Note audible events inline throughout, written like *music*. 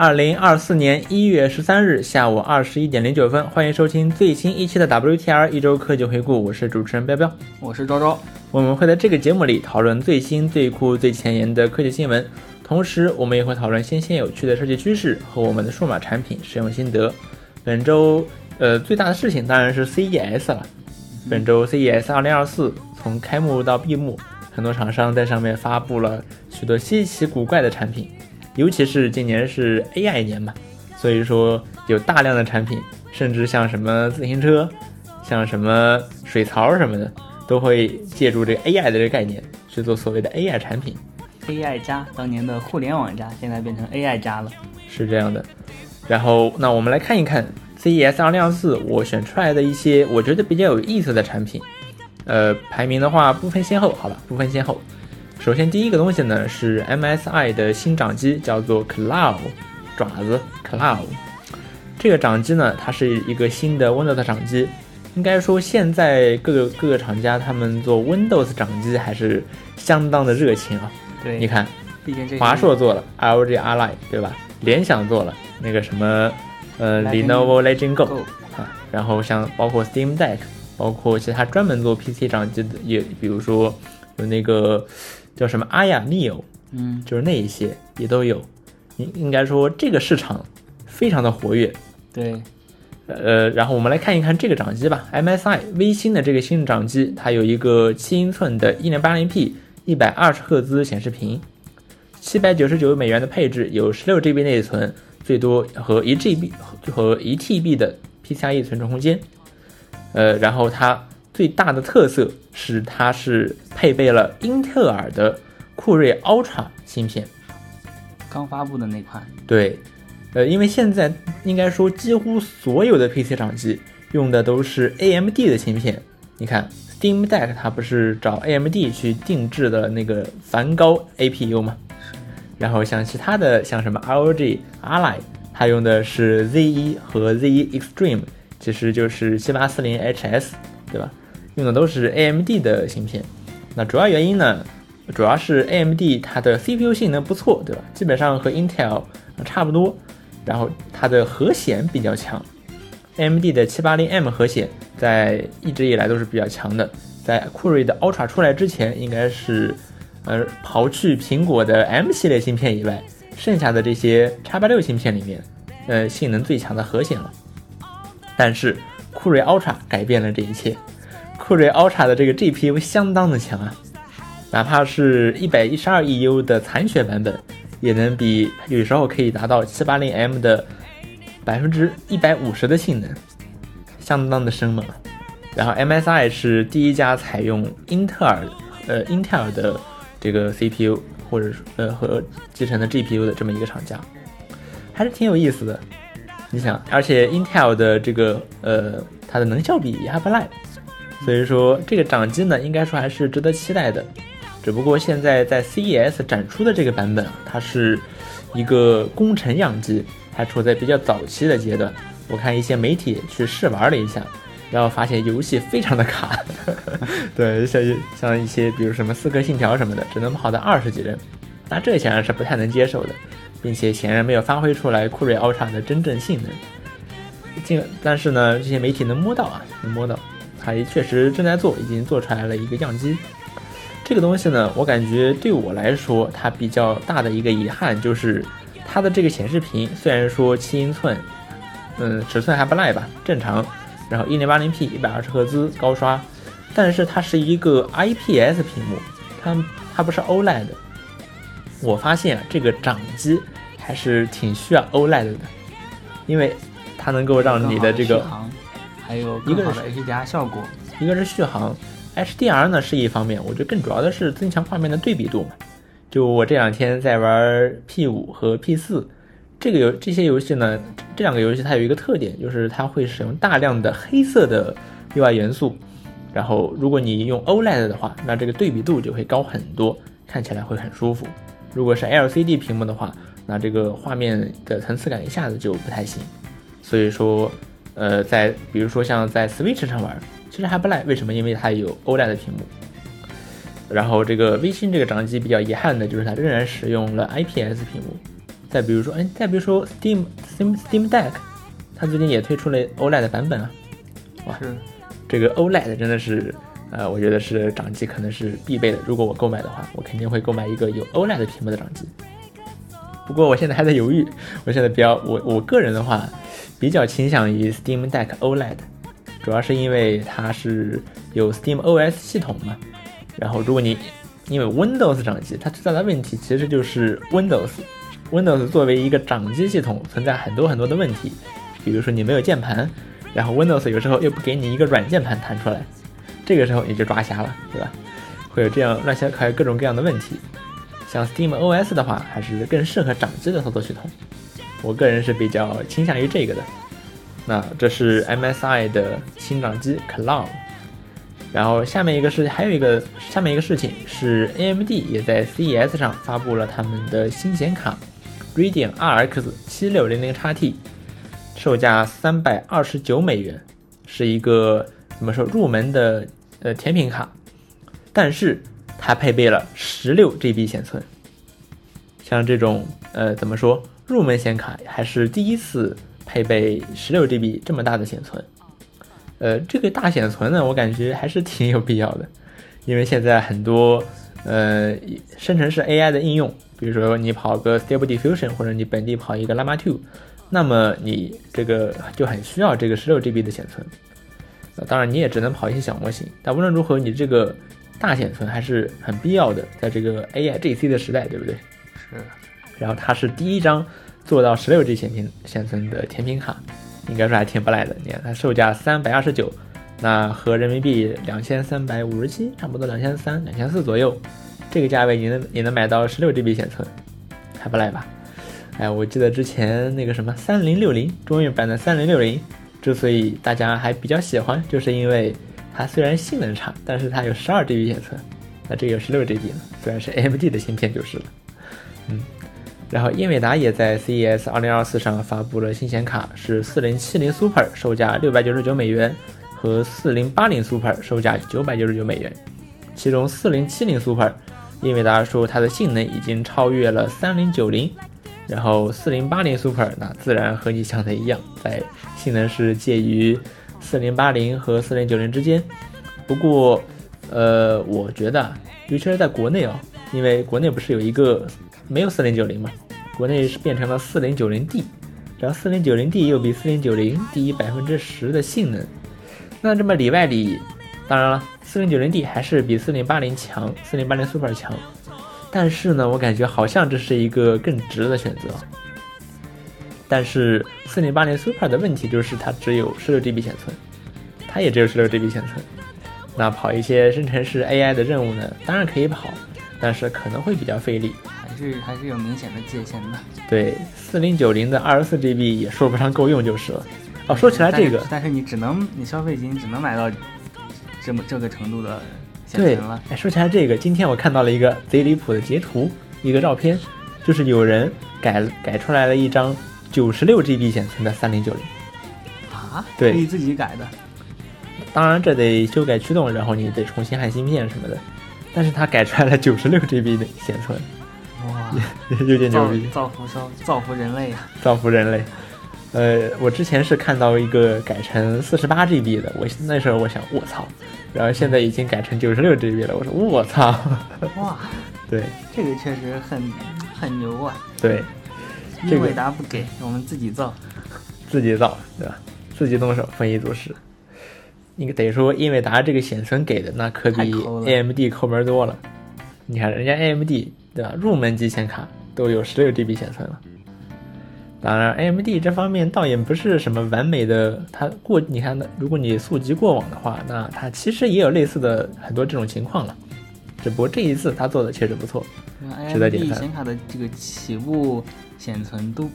二零二四年一月十三日下午二十一点零九分，欢迎收听最新一期的 WTR 一周科技回顾，我是主持人彪彪，我是周周。我们会在这个节目里讨论最新、最酷、最前沿的科技新闻，同时我们也会讨论新鲜有趣的设计趋势和我们的数码产品使用心得。本周呃最大的事情当然是 CES 了。本周 CES 二零二四从开幕到闭幕，很多厂商在上面发布了许多稀奇古怪的产品。尤其是今年是 AI 年嘛，所以说有大量的产品，甚至像什么自行车，像什么水槽什么的，都会借助这个 AI 的这个概念去做所谓的 AI 产品。AI 加当年的互联网加，现在变成 AI 加了，是这样的。然后，那我们来看一看 CES 二零二四我选出来的一些我觉得比较有意思的产品。呃，排名的话不分先后，好吧，不分先后。首先，第一个东西呢是 MSI 的新掌机，叫做 Cloud 爪子 Cloud。这个掌机呢，它是一个新的 Windows 掌机。应该说，现在各个各个厂家他们做 Windows 掌机还是相当的热情啊。对，你看，毕竟这华硕做了 LG Ally，对吧？联想做了那个什么呃 Lenovo Legion Go 啊，然后像包括 Steam Deck，包括其他专门做 PC 掌机的，也比如说有那个。叫什么阿雅 neo，嗯，就是那一些也都有，应应该说这个市场非常的活跃。对，呃，然后我们来看一看这个掌机吧，MSI 微星的这个新掌机，它有一个七英寸的 1080p 一百二十赫兹显示屏，七百九十九美元的配置，有十六 GB 内存，最多和一 GB 和一 TB 的 PCIe 存储空间。呃，然后它。最大的特色是，它是配备了英特尔的酷睿 Ultra 芯片，刚发布的那款。对，呃，因为现在应该说几乎所有的 PC 掌机用的都是 AMD 的芯片。你看 Steam Deck 它不是找 AMD 去定制的那个梵高 APU 吗？然后像其他的像什么 ROG Ally，它用的是 Z1 和 Z1 Extreme，其实就是七八四零 HS，对吧？用的都是 AMD 的芯片，那主要原因呢，主要是 AMD 它的 CPU 性能不错，对吧？基本上和 Intel 差不多，然后它的核显比较强，AMD 的 780M 核显在一直以来都是比较强的，在酷睿的 Ultra 出来之前，应该是，呃，刨去苹果的 M 系列芯片以外，剩下的这些 X86 芯片里面，呃，性能最强的核显了。但是酷睿 Ultra 改变了这一切。酷睿 Ultra 的这个 GPU 相当的强啊，哪怕是一百一十二 EU 的残血版本，也能比有时候可以达到七八零 M 的百分之一百五十的性能，相当的生猛。然后 MSI 是第一家采用英特尔呃英特尔的这个 CPU 或者呃和集成的 GPU 的这么一个厂家，还是挺有意思的。你想，而且 Intel 的这个呃它的能效比也还不赖。所以说这个掌机呢，应该说还是值得期待的。只不过现在在 CES 展出的这个版本啊，它是一个工程样机，还处在比较早期的阶段。我看一些媒体去试玩了一下，然后发现游戏非常的卡。*laughs* 对，像像一些比如什么《刺客信条》什么的，只能跑到二十几帧，那这显然是不太能接受的，并且显然没有发挥出来酷睿 Ultra 的真正性能。尽但是呢，这些媒体能摸到啊，能摸到。它确实正在做，已经做出来了一个样机。这个东西呢，我感觉对我来说，它比较大的一个遗憾就是，它的这个显示屏虽然说七英寸，嗯，尺寸还不赖吧，正常。然后一零八零 P 一百二十赫兹高刷，但是它是一个 IPS 屏幕，它它不是 OLED。我发现啊这个掌机还是挺需要 OLED 的，因为它能够让你的这个。还有一个是 HDR 效果，一个是续航，HDR 呢是一方面，我觉得更主要的是增强画面的对比度嘛。就我这两天在玩 P 五和 P 四，这个游这些游戏呢，这两个游戏它有一个特点，就是它会使用大量的黑色的 UI 元素。然后如果你用 OLED 的话，那这个对比度就会高很多，看起来会很舒服。如果是 LCD 屏幕的话，那这个画面的层次感一下子就不太行。所以说。呃，在比如说像在 Switch 上玩，其实还不赖。为什么？因为它有 OLED 的屏幕。然后这个微星这个掌机比较遗憾的就是它仍然使用了 IPS 屏幕，再比如说，哎，再比如说 Steam Steam Steam Deck，它最近也推出了 OLED 的版本啊。哇，这个 OLED 真的是，呃，我觉得是掌机可能是必备的。如果我购买的话，我肯定会购买一个有 OLED 屏幕的掌机。不过我现在还在犹豫，我现在比较我我个人的话，比较倾向于 Steam Deck OLED，主要是因为它是有 Steam OS 系统嘛。然后如果你因为 Windows 掌机，它最大的问题其实就是 Windows。Windows 作为一个掌机系统，存在很多很多的问题，比如说你没有键盘，然后 Windows 有时候又不给你一个软键盘弹出来，这个时候你就抓瞎了，对吧？会有这样乱七八糟各种各样的问题。像 Steam OS 的话，还是更适合掌机的操作系统。我个人是比较倾向于这个的。那这是 MSI 的新掌机 Cloud。然后下面一个事，还有一个下面一个事情是 AMD 也在 CES 上发布了他们的新显卡 Radeon RX 7600 XT，售价三百二十九美元，是一个怎么说入门的呃甜品卡，但是它配备了十六 GB 显存。像这种呃怎么说入门显卡还是第一次配备十六 GB 这么大的显存。呃，这个大显存呢，我感觉还是挺有必要的，因为现在很多呃生成式 AI 的应用，比如说你跑个 Stable Diffusion 或者你本地跑一个 Llama 2，那么你这个就很需要这个十六 GB 的显存。呃，当然你也只能跑一些小模型，但无论如何，你这个大显存还是很必要的，在这个 AI GC 的时代，对不对？是。然后它是第一张做到十六 G 显屏显存的甜品卡。应该说还挺不赖的，你看它售价三百二十九，那和人民币两千三百五十七，差不多两千三、两千四左右，这个价位你能你能买到十六 GB 显存，还不赖吧？哎，我记得之前那个什么三零六零中运版的三零六零，之所以大家还比较喜欢，就是因为它虽然性能差，但是它有十二 GB 显存，那这个有十六 GB 呢，虽然是 AMD 的芯片就是了，嗯。然后英伟达也在 CES 2024上发布了新显卡，是4070 Super，售价699美元，和4080 Super，售价999美元。其中4070 Super，英伟达说它的性能已经超越了3090，然后4080 Super，那自然和你想的一样，在性能是介于4080和4090之间。不过，呃，我觉得，尤其是在国内啊，因为国内不是有一个。没有四零九零嘛，国内是变成了四零九零 D，然后四零九零 D 又比四零九零低百分之十的性能，那这么里外里，当然了，四零九零 D 还是比四零八零强，四零八零 Super 强，但是呢，我感觉好像这是一个更值的选择。但是四零八零 Super 的问题就是它只有十六 GB 显存，它也只有十六 GB 显存，那跑一些生成式 AI 的任务呢，当然可以跑，但是可能会比较费力。还是还是有明显的界限的。对，四零九零的二十四 GB 也说不上够用就是了。哦，说起来这个，但是你只能你消费金只能买到这么这个程度的显存了。哎，说起来这个，今天我看到了一个贼离谱的截图，一个照片，就是有人改改出来了一张九十六 GB 显存的三零九零。啊？对，可以自己改的。当然这得修改驱动，然后你得重新焊芯片什么的。但是它改出来了九十六 GB 的显存。哇 *laughs* 有点牛逼，造福造造福人类啊！造福人类。呃，我之前是看到一个改成四十八 GB 的，我那时候我想我操，然后现在已经改成九十六 GB 了，我说我操！哇，*laughs* 对，这个确实很很牛啊！对，英伟达不给我们自己造，自己造对吧？自己动手丰衣足食。你得说英伟达这个显存给的那可比 AMD 抠门多了。你看人家 AMD。对吧？入门级显卡都有十六 GB 显存了。当然，AMD 这方面倒也不是什么完美的。它过，你看，如果你溯及过往的话，那它其实也有类似的很多这种情况了。只不过这一次它做的确实不错，值得点赞。显卡的这个起步显存都，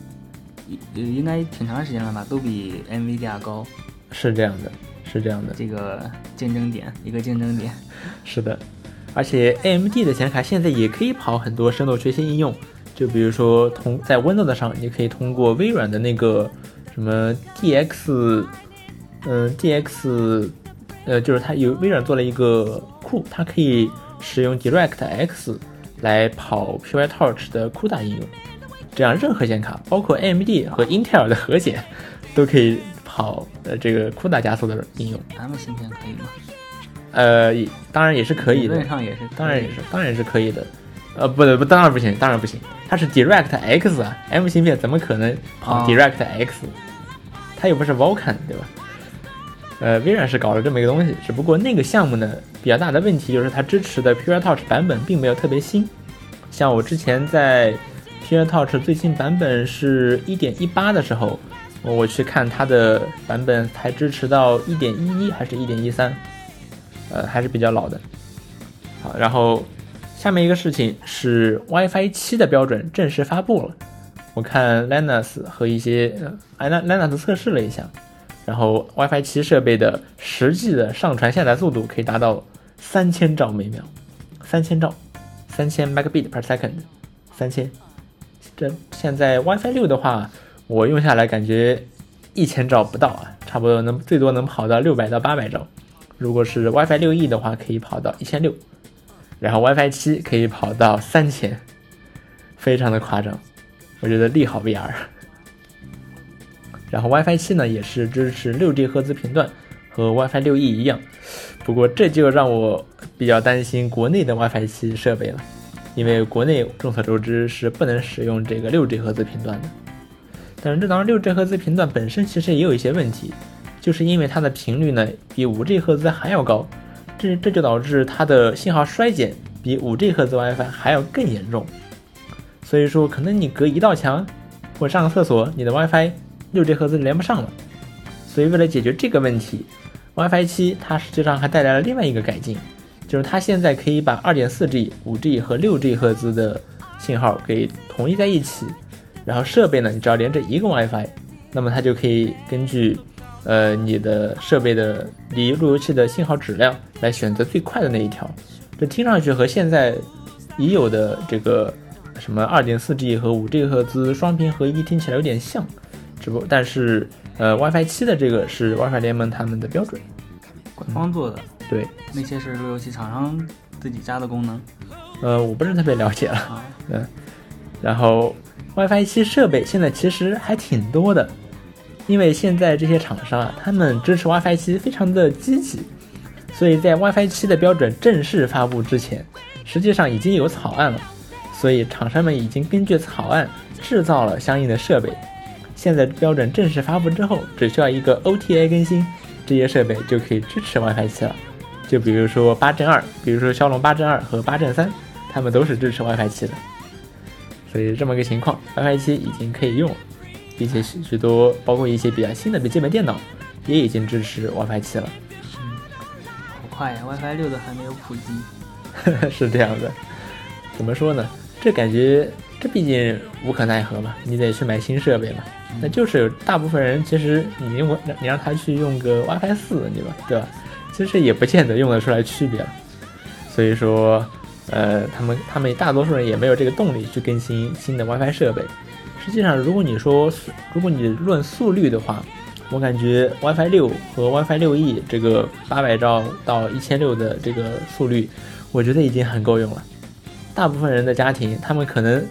应，应该挺长时间了吧？都比 NVIDIA 高。是这样的，是这样的。这个竞争点，一个竞争点。*laughs* 是的。而且 AMD 的显卡现在也可以跑很多深度学习应用，就比如说通在 Windows 上，你可以通过微软的那个什么 DX，嗯 DX，呃就是它有微软做了一个库，它可以使用 DirectX 来跑 PyTorch 的 CUDA 应用，这样任何显卡，包括 AMD 和英特尔的核显，都可以跑呃这个 CUDA 加速的应用。M 芯片可以吗？呃，当然也是可以的理论，上也是，当然也是，当然是可以的。呃，不对，不，当然不行，当然不行，它是 Direct X 啊，M 芯片怎么可能跑哦 Direct X？、它又不是 Vulkan，对吧？呃，微软是搞了这么一个东西，只不过那个项目呢，比较大的问题就是它支持的 Pure Touch 版本并没有特别新。像我之前在 Pure Touch 最新版本是1.18的时候，我去看它的版本才支持到1.11还是1.13，呃，还是比较老的。好，然后下面一个事情是 WiFi 7的标准正式发布了。我看 Linux 和一些呃 Linux 测试了一下，然后 WiFi 7设备的实际的上传下载速度可以达到三千兆每秒，三千兆，三千 megabit per second，三千。这现在 WiFi 六的话，我用下来感觉一千兆不到啊，差不多能最多能跑到六百到八百兆。如果是 WiFi 六 E 的话，可以跑到一千六，然后 WiFi 七可以跑到三千，非常的夸张，我觉得利好 VR。然后 WiFi 七呢也是支持六 G 赫兹频段，和 WiFi 六 E 一样，不过这就让我比较担心国内的 WiFi 七设备了，因为国内众所周知是不能使用这个六 G 赫兹频段的。但是这当然六 G 赫兹频段本身其实也有一些问题，就是因为它的频率呢比五 G 赫兹还要高，这这就导致它的信号衰减比五 G 赫兹 WiFi 还要更严重。所以说，可能你隔一道墙或上个厕所，你的 WiFi 六 G 赫兹连不上了。所以为了解决这个问题，WiFi 七它实际上还带来了另外一个改进，就是它现在可以把 2.4G、5G 和 6G 赫兹的信号给统一在一起，然后设备呢，你只要连着一个 WiFi，那么它就可以根据呃你的设备的离路由器的信号质量来选择最快的那一条。这听上去和现在已有的这个什么 2.4G 和 5G 赫兹双频合一听起来有点像，只不过但是呃 WiFi 七的这个是 WiFi 联盟他们的标准，官方做的，对，那些是路由器厂商自己加的功能呃我不是特别了解了。啊。然后 WiFi 七设备现在其实还挺多的，因为现在这些厂商啊，他们支持 WiFi 七非常的积极，所以在 WiFi 七的标准正式发布之前，实际上已经有草案了，所以厂商们已经根据草案制造了相应的设备。现在标准正式发布之后，只需要一个 OTA 更新，这些设备就可以支持 WiFi 七了。就比如说八阵二，比如说骁龙八阵二和八阵三，他们都是支持 WiFi 七的。所以这么个情况，WiFi 七已经可以用了，并且许许多包括一些比较新的笔记本电脑也已经支持 WiFi 七了，嗯好快呀，WiFi 六都还没有普及。*laughs* 是这样的。怎么说呢？这感觉这毕竟无可奈何嘛，你得去买新设备嘛。那就是有大部分人其实你用你让他去用个 WiFi 四，对吧？对吧？其实也不见得用得出来区别了。所以说，呃，他们他们大多数人也没有这个动力去更新新的 WiFi 设备。实际上，如果你说如果你论速率的话，我感觉 WiFi 六和 WiFi 六 E 这个八百兆到一千六的这个速率，我觉得已经很够用了。大部分人的家庭，他们可能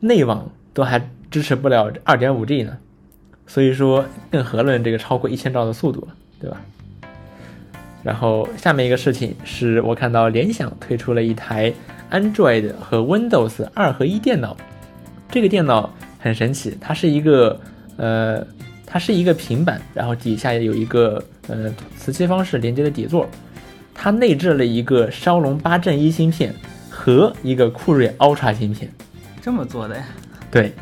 内网都还支持不了二点五 G 呢，所以说更何论这个超过一千兆的速度了，对吧？然后下面一个事情是我看到联想推出了一台 Android 和 Windows 二合一电脑，这个电脑很神奇，它是一个呃，它是一个平板，然后底下有一个呃磁吸方式连接的底座，它内置了一个骁龙八阵一芯片和一个酷睿 Ultra 芯片，这么做的呀？对，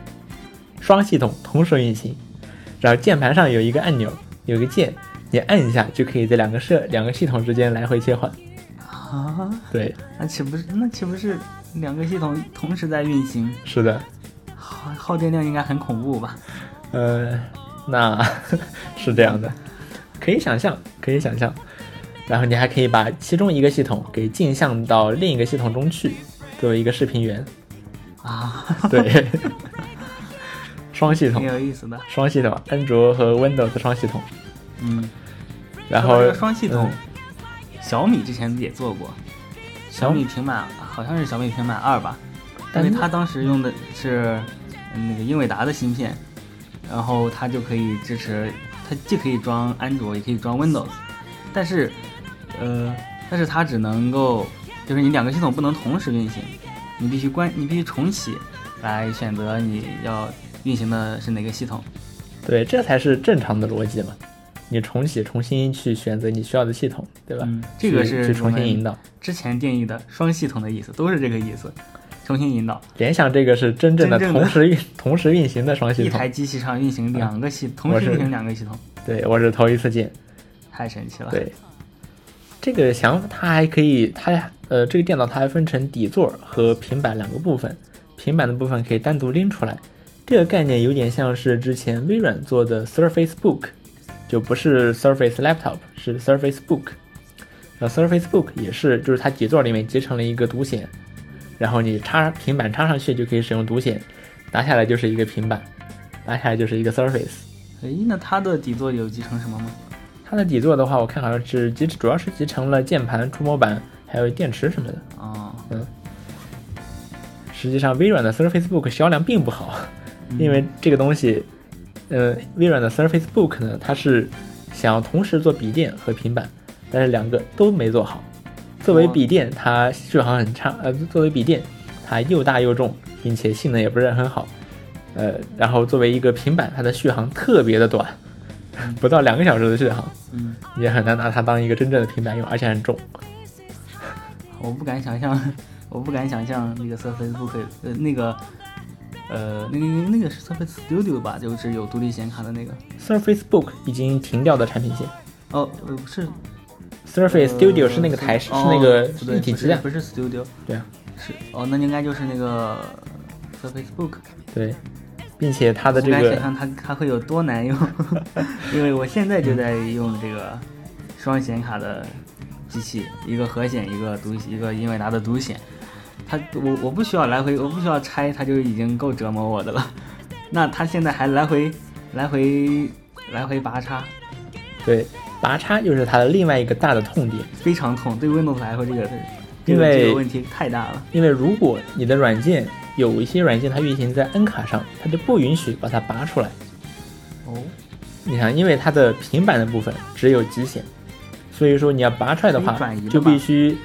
双系统同时运行，然后键盘上有一个按钮，有个键，你按一下就可以在两个设两个系统之间来回切换。啊，对，那岂不是那岂不是两个系统同时在运行？是的，耗耗电量应该很恐怖吧？呃，那 *laughs* 是这样的，可以想象，可以想象。然后你还可以把其中一个系统给镜像到另一个系统中去，作为一个视频源。啊，对，*laughs* 双系统挺，有意思的。双系统，安卓和 Windows 双系统。嗯，然后双系统嗯，小米之前也做过，小米平板好像是小米平板二吧，因但为它当时用的是嗯那个英伟达的芯片，然后它就可以支持，它既可以装安卓，也可以装 Windows，但是，呃，但是它只能够，就是你两个系统不能同时运行，你必须关，你必须重启来选择你要运行的是哪个系统。对，这才是正常的逻辑嘛。你重启，重新去选择你需要的系统，对吧？嗯，这个是去去重新引导。之前定义的双系统的意思都是这个意思，重新引导。联想这个是真正的真正的同时运同时运行的双系统一台，机器上运行两个系，同时运行两个系统，对我是头一次见。太神奇了。对，这个想法它还可以，它呃这个电脑它还分成底座和平板两个部分，平板的部分可以单独拎出来。这个概念有点像是之前微软做的 Surface Book，就不是 Surface Laptop，是 Surface Book。那，Surface Book 也是，就是它底座里面集成了一个独显，然后你插平板插上去就可以使用独显，拿下来就是一个平板，拿下来就是一个 Surface。诶，那它的底座有集成什么吗？它的底座的话，我看好像是集，主要是集成了键盘、触摸板，还有电池什么的。哦，实际上，微软的 Surface Book 销量并不好，因为这个东西，呃，微软的 Surface Book 呢，它是想要同时做笔电和平板，但是两个都没做好。作为笔电，它续航很差，呃，作为笔电，它又大又重，并且性能也不是很好。呃，然后作为一个平板，它的续航特别的短，*laughs* 不到两个小时的续航，嗯，也很难拿它当一个真正的平板用，而且很重。*laughs* 我不敢想象，我不敢想象那个 Surface Book，呃，那个，呃，那个那个是 Surface Studio 吧，就是有独立显卡的那个。Surface Book 已经停掉的产品线哦，呃，不是，Surface Studio 是那个台式，是那个一体机的，不是 Studio，对啊，是哦，那应该就是那个 Surface Book。对，并且它的这个我不敢想象它它会有多难用，因为我现在就在用这个双显卡的机器，一个核显，一个独一个英伟达的独显。它我我不需要来回，我不需要拆，它就已经够折磨我的了。那它现在还来回来回来回拔插，对拔插又是它的另外一个大的痛点，非常痛。对 Windows 来说，这个这个因为这个问题太大了。因为如果你的软件有一些软件它运行在 N 卡上，它就不允许把它拔出来。哦，你看，因为它的平板的部分只有极显，所以说你要拔出来的话就必须，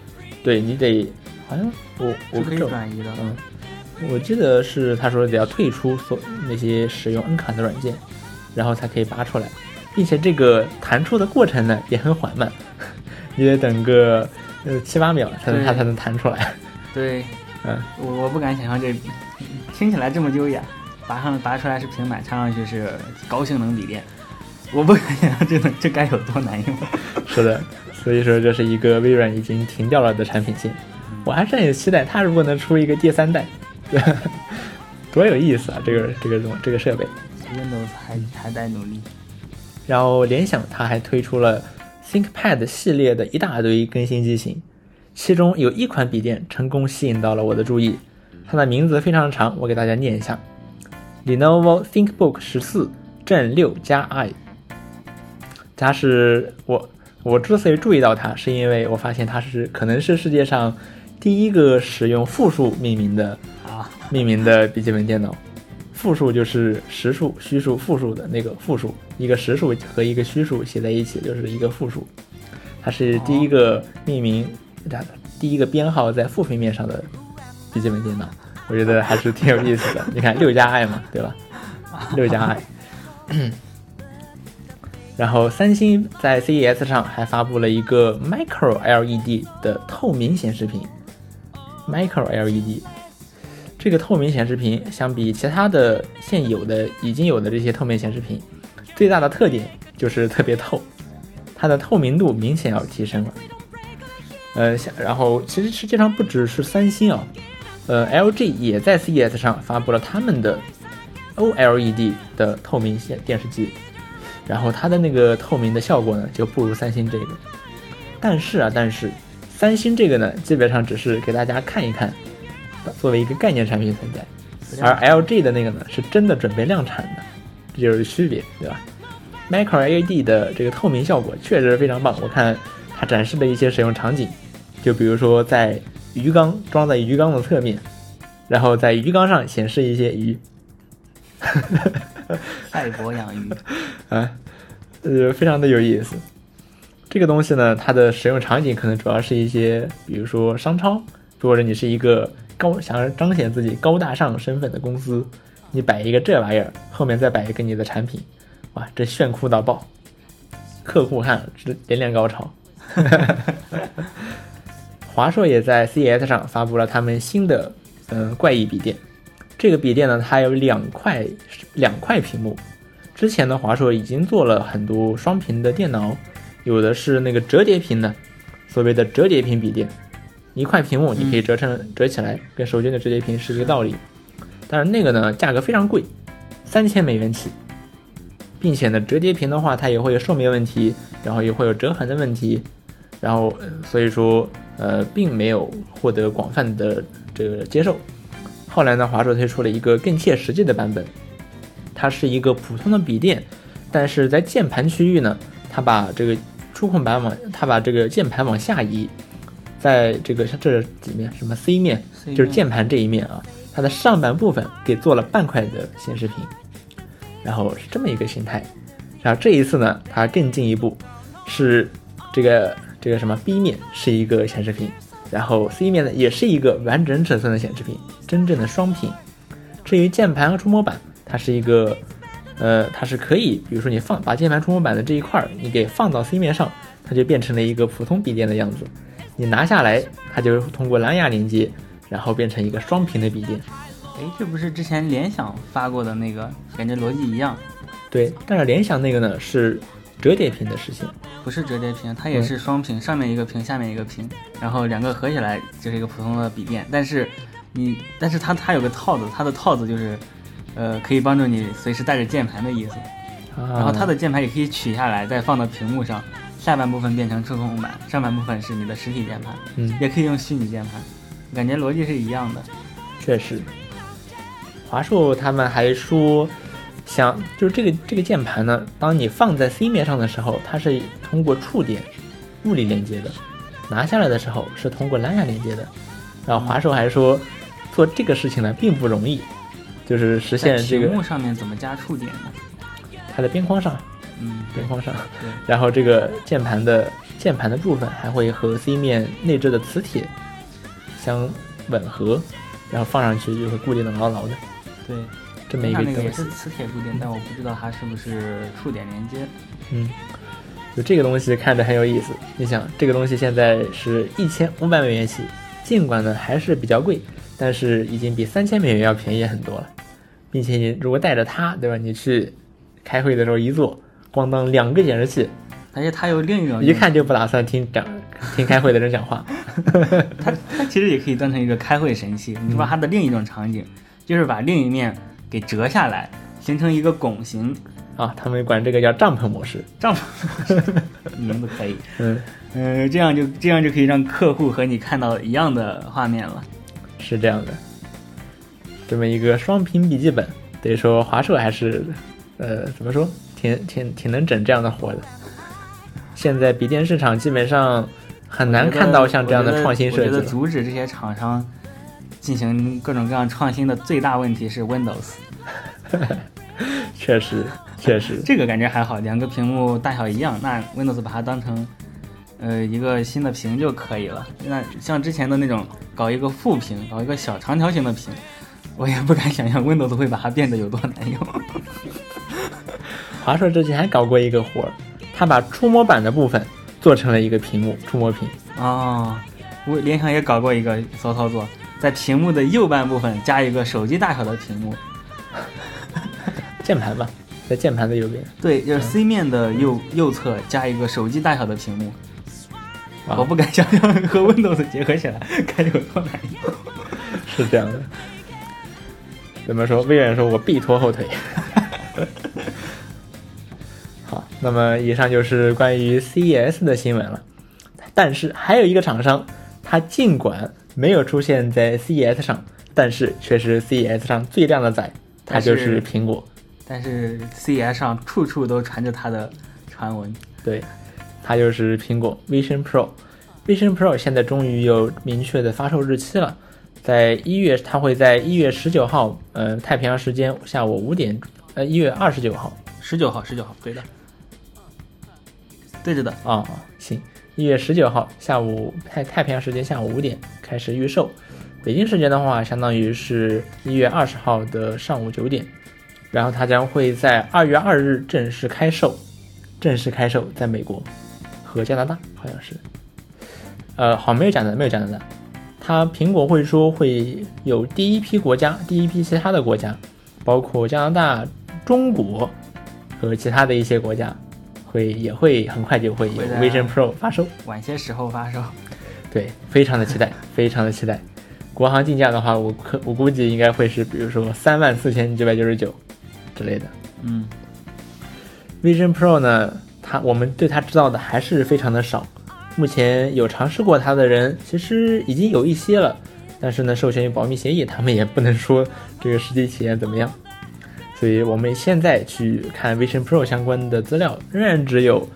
对你得，好像我我可以转移的。嗯，我记得是他说得要退出所那些使用 N 卡的软件，然后才可以拔出来，并且这个弹出的过程呢 *laughs* 也很缓慢，你得等个呃七八秒才能它才能弹出来。对，嗯，我我不敢想象这听起来这么优雅，拔上拔出来是平板，插上去是高性能笔电，我不敢想象这能这该有多难用。是的，所以说这是一个微软已经停掉了的产品线。我还是很期待它如果能出一个第三代，多有意思啊！这个这个东这个设备。Windows 还还在努力。然后联想它还推出了 ThinkPad 系列的一大堆更新机型，其中有一款笔电成功吸引到了我的注意，它的名字非常长，我给大家念一下：Lenovo ThinkBook 十四正六加 i。它是我我之所以注意到它，是因为我发现它是可能是世界上第一个使用复数命名的啊，命名的笔记本电脑。复数就是实数、虚数、复数的那个复数，一个实数和一个虚数写在一起就是一个复数。它是第一个命名，它第一个编号在复平面上的笔记本电脑，我觉得还是挺有意思的。你看六加 i 嘛，对吧？六加 i。*laughs* 然后三星在 CES 上还发布了一个 Micro LED 的透明显示屏，Micro LED。这个透明显示屏相比其他的现有的已经有的这些透明显示屏，最大的特点就是特别透，它的透明度明显要提升了。呃，然后其实世界上不只是三星啊，呃，LG 也在 CES 上发布了他们的 OLED 的透明显电视机，然后它的那个透明的效果呢就不如三星这个。但是啊，但是三星这个呢，基本上只是给大家看一看。作为一个概念产品存在，而 LG 的那个呢是真的准备量产的，这就是区别，对吧？Micro LED 的这个透明效果确实非常棒，我看它展示的一些使用场景，就比如说在鱼缸装在鱼缸的侧面，然后在鱼缸上显示一些鱼，*laughs* 爱国养鱼，啊，*laughs* 呃，非常的有意思。这个东西呢，它的使用场景可能主要是一些，比如说商超，或者你是一个高想要彰显自己高大上身份的公司，你摆一个这玩意儿，后面再摆一个你的产品，哇，这炫酷到爆！客户看直连连高潮。哈哈哈！哈华硕也在 CS 上发布了他们新的嗯、怪异笔电。这个笔电呢，它有两块两块屏幕。之前的华硕已经做了很多双屏的电脑，有的是那个折叠屏的，所谓的折叠屏笔电，一块屏幕你可以折成、折起来，跟手机的折叠屏是一个道理。但是那个呢，价格非常贵，三千美元起，并且呢，折叠屏的话，它也会有寿命问题，然后也会有折痕的问题，然后呃所以说呃，并没有获得广泛的这个接受。后来呢，华硕推出了一个更切实际的版本，它是一个普通的笔电，但是在键盘区域呢，它把这个触控板往，它把这个键盘往下移，在这个像这几面什么 C 面就是键盘这一面啊，它的上半部分给做了半块的显示屏，然后是这么一个形态。然后这一次呢，它更进一步，是这个这个什么 B 面是一个显示屏，然后 C 面呢也是一个完整尺寸的显示屏，真正的双屏。至于键盘和触摸板，它是一个，呃，它是可以，比如说你放把键盘触摸板的这一块儿，你给放到 C 面上，它就变成了一个普通笔电的样子。你拿下来，它就通过蓝牙连接，然后变成一个双屏的笔电。哎，这不是之前联想发过的那个，感觉逻辑一样，对，但是联想那个呢是折叠屏的实现。不是折叠屏，它也是双屏，上面一个屏，下面一个屏，然后两个合起来就是一个普通的笔电。但是你，但是它它有个套子，它的套子就是，呃，可以帮助你随时带着键盘的意思。啊、然后它的键盘也可以取下来，再放到屏幕上，下半部分变成触控板，上半部分是你的实体键盘，嗯，也可以用虚拟键盘，感觉逻辑是一样的。确实，华硕他们还说，想就是这个这个键盘呢，当你放在 C 面上的时候，它是通过触点物理连接的；拿下来的时候是通过蓝牙连接的。然后华硕还说，做这个事情呢并不容易，就是实现这个屏幕上面怎么加触点呢？它的边框上，嗯，边框上，对，然后这个键盘的键盘的部分还会和 C 面内置的磁铁相吻合，然后放上去就会固定的牢牢的。对，这么一个东西那个也是，磁铁固定，但我不知道它是不是触点连接。嗯，就这个东西看着很有意思。你想，这个东西现在是一千五百美元起，尽管呢还是比较贵，但是已经比三千美元要便宜很多了，并且你如果带着它，对吧？你去开会的时候一坐，咣当两个显示器，而且它有另一种一看就不打算听讲听开会的人讲话。*laughs* 它它其实也可以当成一个开会神器。你把它的另一种场景，就是把另一面给折下来，形成一个拱形啊，他们管这个叫帐篷模式。帐篷，名字可以。*laughs* 嗯，嗯，这样就这样就可以让客户和你看到一样的画面了。是这样的。这么一个双屏笔记本，得说华硕还是，呃，怎么说，挺挺挺能整这样的活的。现在笔电市场基本上很难看到像这样的创新设计我觉得了。阻止这些厂商进行各种各样创新的最大问题是 Windows。*laughs* 确实，确实，这个感觉还好，两个屏幕大小一样，那 Windows 把它当成呃一个新的屏就可以了。那像之前的那种搞一个副屏，搞一个小长条形的屏，我也不敢想象 Windows 会把它变得有多难用。*laughs* 华硕之前还搞过一个活儿，他把触摸板的部分做成了一个屏幕，触摸屏。哦，我联想也搞过一个骚操作，在屏幕的右半部分加一个手机大小的屏幕。键盘吧，在键盘的右边。对，就是 C 面的右右侧加一个手机大小的屏幕。啊我不敢想象和 Windows 结合起来该有多难用。是这样的。怎么说？微软说我必拖后腿。好，那么以上就是关于 CES 的新闻了。但是还有一个厂商，他尽管没有出现在 CES 上，但是却是 CES 上最靓的仔，它就是苹果。但是 CES 上处处都传着它的传闻。对，它就是苹果 Vision Pro。Vision Pro 现在终于有明确的发售日期了，在一月，它会在一月十九号，呃，太平洋时间下午五点，呃，一月二十九号，十九号，十九号，对的，对着的啊，行，一月十九号下午太太平洋时间下午五点开始预售，北京时间的话，相当于是一月二十号的上午九点，然后它将会在二月二日正式开售，正式开售在美国和加拿大，好像是，呃，好像没有加拿大，没有加拿大，它苹果会说会有第一批国家，第一批其他的国家，包括加拿大、中国和其他的一些国家。会也会很快就会有 Vision Pro 发售，晚些时候发售。对，非常的期待，非常的期待。国行定价的话，我可我估计应该会是，比如说三万四千九百九十九之类的。嗯，Vision Pro 呢，它我们对它知道的还是非常的少。目前有尝试过它的人，其实已经有一些了，但是呢，授权于保密协议，他们也不能说这个实际体验怎么样。所以我们现在去看 Vision Pro 相关的资料，仍然只有，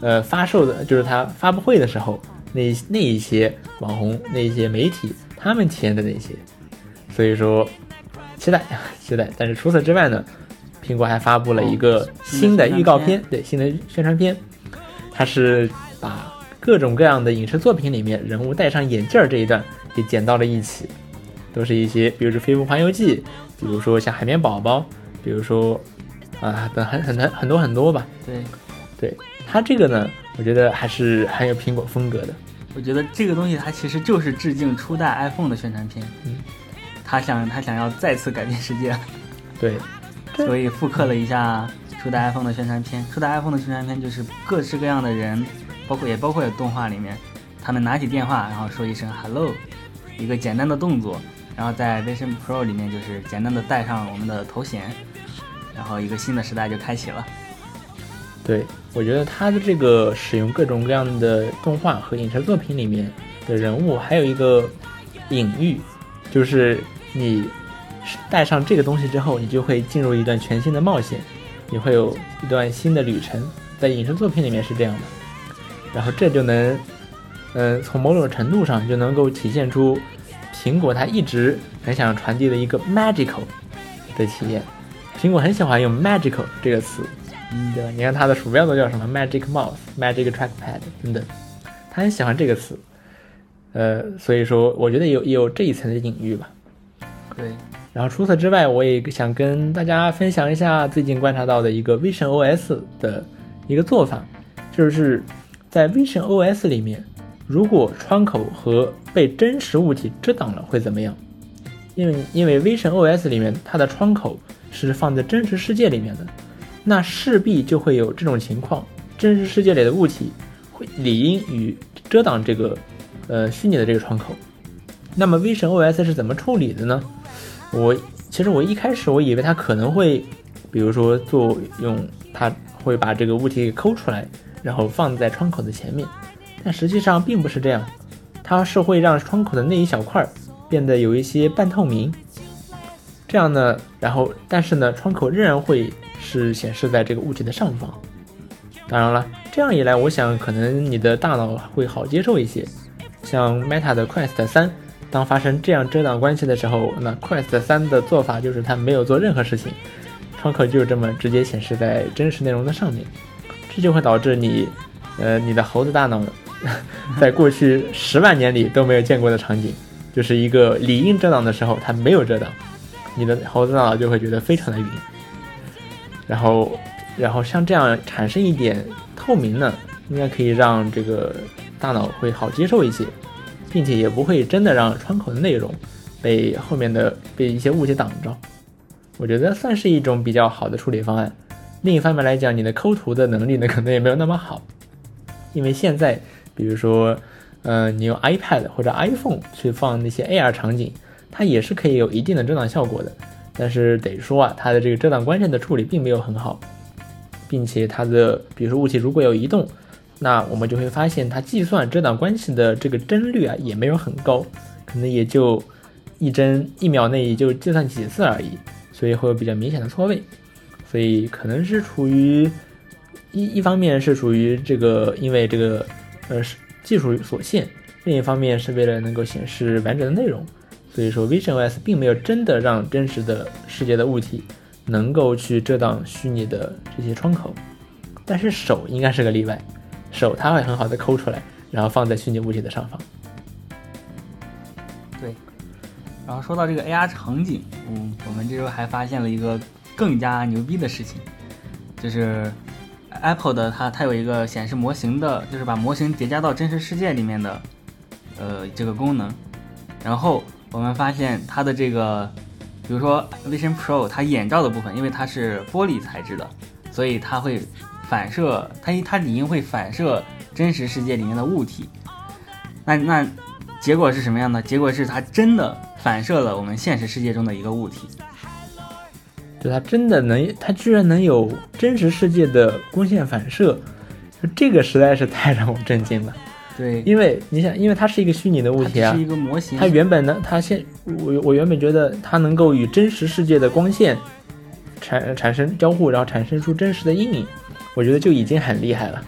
呃，发售的，就是它发布会的时候那那一些网红、那一些媒体他们体验的那些。所以说，期待期待。但是除此之外呢，苹果还发布了一个新的预告片，对，新的宣传片，它是把各种各样的影视作品里面人物戴上眼镜这一段给剪到了一起，都是一些，比如说《飞屋环游记》，比如说像《海绵宝宝》。比如说，啊，等很很很很多很多吧。对，对，它这个呢，我觉得还是很有苹果风格的。我觉得这个东西它其实就是致敬初代 iPhone 的宣传片。嗯，他想他想要再次改变世界。对，*laughs* 所以复刻了一下初代 iPhone 的宣传片。初代 iPhone 的宣传片就是各式各样的人，包括也包括有动画里面，他们拿起电话，然后说一声 Hello，一个简单的动作，然后在 Vision Pro 里面就是简单的带上我们的头衔。然后一个新的时代就开启了。对，我觉得它的这个使用各种各样的动画和影视作品里面的人物，还有一个隐喻，就是你带上这个东西之后，你就会进入一段全新的冒险，你会有一段新的旅程。在影视作品里面是这样的，然后这就能，嗯，从某种程度上就能够体现出苹果它一直很想传递的一个 magical 的体验。苹果很喜欢用 magical 这个词，嗯，对吧？你看它的鼠标都叫什么 magic mouse、magic trackpad 等等，它很喜欢这个词，呃，所以说我觉得有有这一层的隐喻吧。对。然后除此之外，我也想跟大家分享一下最近观察到的一个 Vision OS 的一个做法，就是在 Vision OS 里面，如果窗口和被真实物体遮挡了会怎么样？因为因为 Vision OS 里面它的窗口。是放在真实世界里面的，那势必就会有这种情况：真实世界里的物体会理应与遮挡这个呃虚拟的这个窗口。那么 Vision OS 是怎么处理的呢？我其实我一开始我以为它可能会，比如说作用它会把这个物体给抠出来，然后放在窗口的前面，但实际上并不是这样，它是会让窗口的那一小块变得有一些半透明。这样呢，然后但是呢，窗口仍然会是显示在这个物体的上方。当然了，这样一来，我想可能你的大脑会好接受一些。像 Meta 的 Quest 三，当发生这样遮挡关系的时候，那 Quest 三的做法就是它没有做任何事情，窗口就这么直接显示在真实内容的上面。这就会导致你，呃，你的猴子大脑 *laughs* 在过去十万年里都没有见过的场景，就是一个理应遮挡的时候，它没有遮挡。你的猴子大脑就会觉得非常的晕，然后，然后像这样产生一点透明呢，应该可以让这个大脑会好接受一些，并且也不会真的让窗口的内容被后面的被一些物体挡着。我觉得算是一种比较好的处理方案。另一方面来讲，你的抠图的能力呢，可能也没有那么好，因为现在，比如说，呃，你用 iPad 或者 iPhone 去放那些 AR 场景。它也是可以有一定的遮挡效果的，但是得说啊，它的这个遮挡关系的处理并没有很好，并且它的，比如说物体如果有移动，那我们就会发现它计算遮挡关系的这个帧率啊也没有很高，可能也就一帧一秒内也就计算几次而已，所以会有比较明显的错位，所以可能是处于一一方面是属于这个因为这个呃是技术所限，另一方面是为了能够显示完整的内容。所以说 VisionOS 并没有真的让真实的世界的物体能够去遮挡虚拟的这些窗口。但是手应该是个例外，手它会很好的抠出来，然后放在虚拟物体的上方。对。然后说到这个 AR 场景，嗯，我们这周还发现了一个更加牛逼的事情，就是 Apple 的它它有一个显示模型的，就是把模型叠加到真实世界里面的，呃，这个功能。然后我们发现它的这个，比如说 Vision Pro，它眼罩的部分，因为它是玻璃材质的，所以它会反射，它它理应会反射真实世界里面的物体。那那结果是什么样的？结果是它真的。反射了我们现实世界中的一个物体，就它真的能，它居然能有真实世界的光线反射，就这个实在是太让我震惊了。*laughs* 对，因为你想，因为它是一个虚拟的物体啊，是一个模型。它原本呢，它现我我原本觉得它能够与真实世界的光线产产生交互，然后产生出真实的阴影，我觉得就已经很厉害了。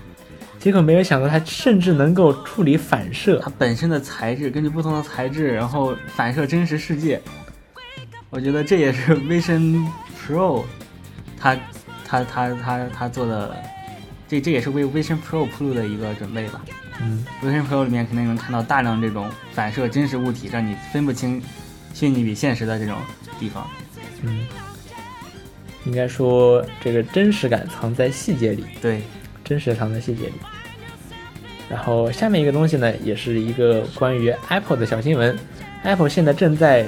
结果没有想到，它甚至能够处理反射。它本身的材质，根据不同的材质，然后反射真实世界。我觉得这也是 *laughs* Vision Pro，它它它它它做的，这这也是为 Vision Pro 铺路的一个准备吧。嗯，Vision Pro 里面肯定能看到大量这种反射真实物体，让你分不清虚拟与现实的这种地方。嗯，应该说这个真实感藏在细节里。对，真实藏在细节里。然后下面一个东西呢，也是一个关于 Apple 的小新闻。Apple 现在正在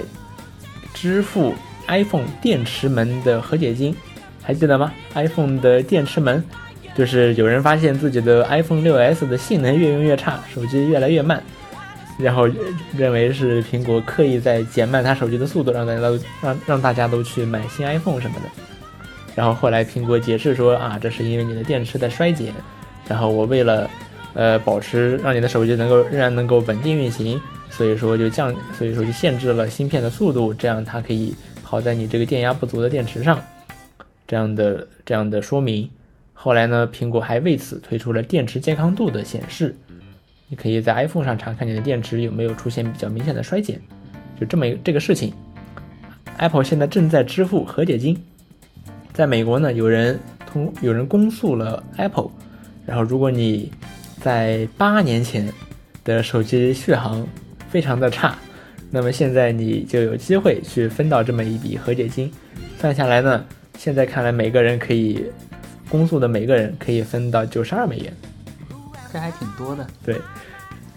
支付 iPhone 电池门的和解金，还记得吗？iPhone 的电池门，就是有人发现自己的 iPhone 6s 的性能越用越差，手机越来越慢，然后认为是苹果刻意在减慢它手机的速度，让大家都让让大家都去买新 iPhone 什么的。然后后来苹果解释说啊，这是因为你的电池在衰减，然后我为了呃，保持让你的手机能够仍然能够稳定运行，所以说就降，所以说就限制了芯片的速度，这样它可以跑在你这个电压不足的电池上，这样的这样的说明。后来呢，苹果还为此推出了电池健康度的显示，你可以在 iPhone 上查看你的电池有没有出现比较明显的衰减，就这么一个这个事情。Apple 现在正在支付和解金，在美国呢，有人通有人公诉了 Apple，然后如果你在八年前的手机续航非常的差，那么现在你就有机会去分到这么一笔和解金。算下来呢，现在看来每个人可以公诉的每个人可以分到九十二美元，这还挺多的。对，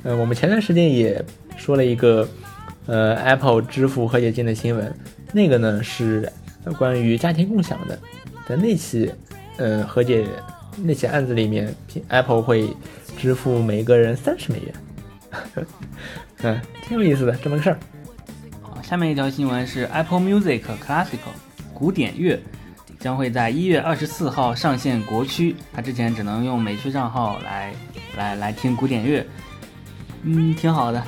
呃，我们前段时间也说了一个呃 Apple 支付和解金的新闻，那个呢是关于家庭共享的，在那期呃和解那起案子里面，Apple 会。支付每个人三十美元，嗯，*laughs* 挺有意思的这么个事儿。好，下面一条新闻是 Apple Music Classical 古典乐将会在一月二十四号上线国区，它之前只能用美区账号来来来听古典乐，嗯，挺好的。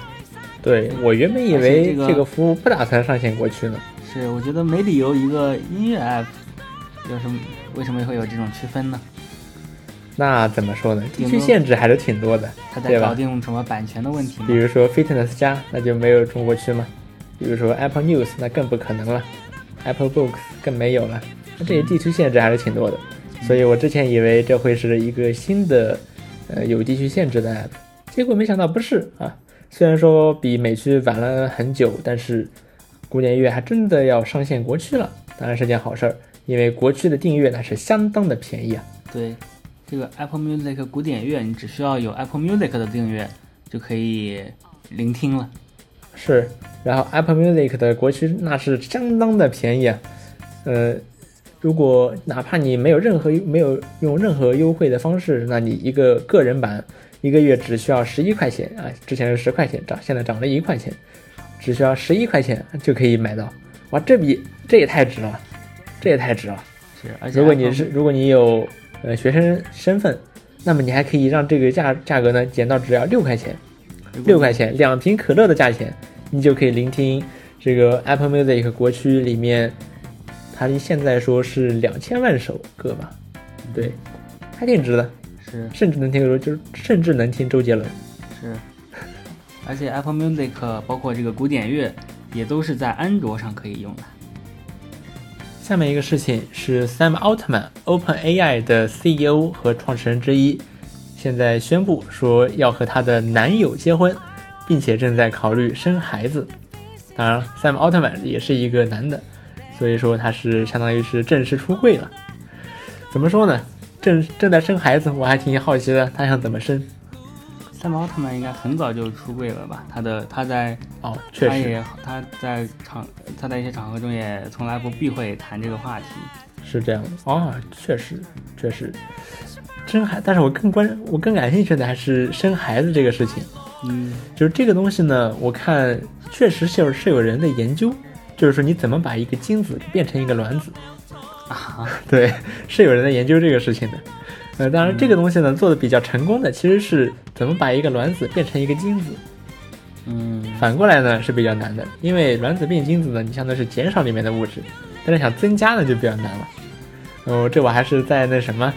对我原本以为这个服务不打算上线国区呢。是，我觉得没理由一个音乐 App 有什么为什么会有这种区分呢？那怎么说呢？地区限制还是挺多的，他在搞定什么版权的问题吗？比如说 Fitness 加，那就没有中国区吗？比如说 Apple News，那更不可能了；Apple Books 更没有了。那这些地区限制还是挺多的，所以我之前以为这会是一个新的，呃，有地区限制的 App，结果没想到不是啊。虽然说比美区晚了很久，但是古典乐还真的要上线国区了，当然是件好事儿，因为国区的订阅那是相当的便宜啊。对。这个 Apple Music 古典乐，你只需要有 Apple Music 的订阅就可以聆听了。是，然后 Apple Music 的国区那是相当的便宜啊。呃，如果哪怕你没有任何没有用任何优惠的方式，那你一个个人版一个月只需要十一块钱啊，之前是十块钱涨，现在涨了一块钱，只需要十一块钱就可以买到。哇，这笔这也太值了，这也太值了。是，而且如果你是如果你有。呃，学生身份，那么你还可以让这个价价格呢减到只要六块钱，六块钱两瓶可乐的价钱，你就可以聆听这个 Apple Music 国区里面，它现在说是两千万首歌吧，对，还挺值的，是，甚至能听，就是甚至能听周杰伦，是，而且 Apple Music 包括这个古典乐，也都是在安卓上可以用的。下面一个事情是 Sam Altman OpenAI 的 CEO 和创始人之一，现在宣布说要和他的男友结婚，并且正在考虑生孩子。当然，Sam Altman 也是一个男的，所以说他是相当于是正式出柜了。怎么说呢？正正在生孩子，我还挺好奇的，他想怎么生？赛博奥特曼应该很早就出柜了吧？他的他在哦，确实，他也他在场他在一些场合中也从来不避讳谈这个话题。是这样的哦，确实确实生孩，但是我更关我更感兴趣的还是生孩子这个事情。嗯，就是这个东西呢，我看确实是有是有人在研究，就是说你怎么把一个精子变成一个卵子啊？*laughs* 对，是有人在研究这个事情的。呃，当然这个东西呢做的比较成功的，其实是怎么把一个卵子变成一个精子。嗯，反过来呢是比较难的，因为卵子变精子呢，你相当于是减少里面的物质，但是想增加呢就比较难了。哦，这我还是在那什么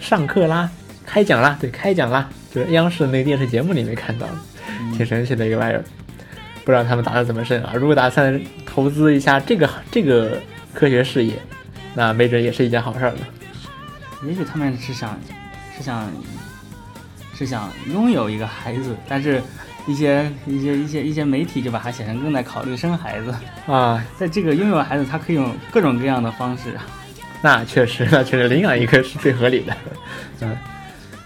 上课啦，开讲啦，对，开讲啦，就是央视那个电视节目里面看到的，*laughs* 挺神奇的一个玩意儿。不知道他们打算怎么生啊？如果打算投资一下这个这个科学事业，那没准也是一件好事儿呢。也许他们是想，是想，是想拥有一个孩子，但是，一些一些一些一些媒体就把它写成正在考虑生孩子啊。在这个拥有孩子，他可以用各种各样的方式。那确实，那确实领养一个是最合理的。*laughs* 嗯，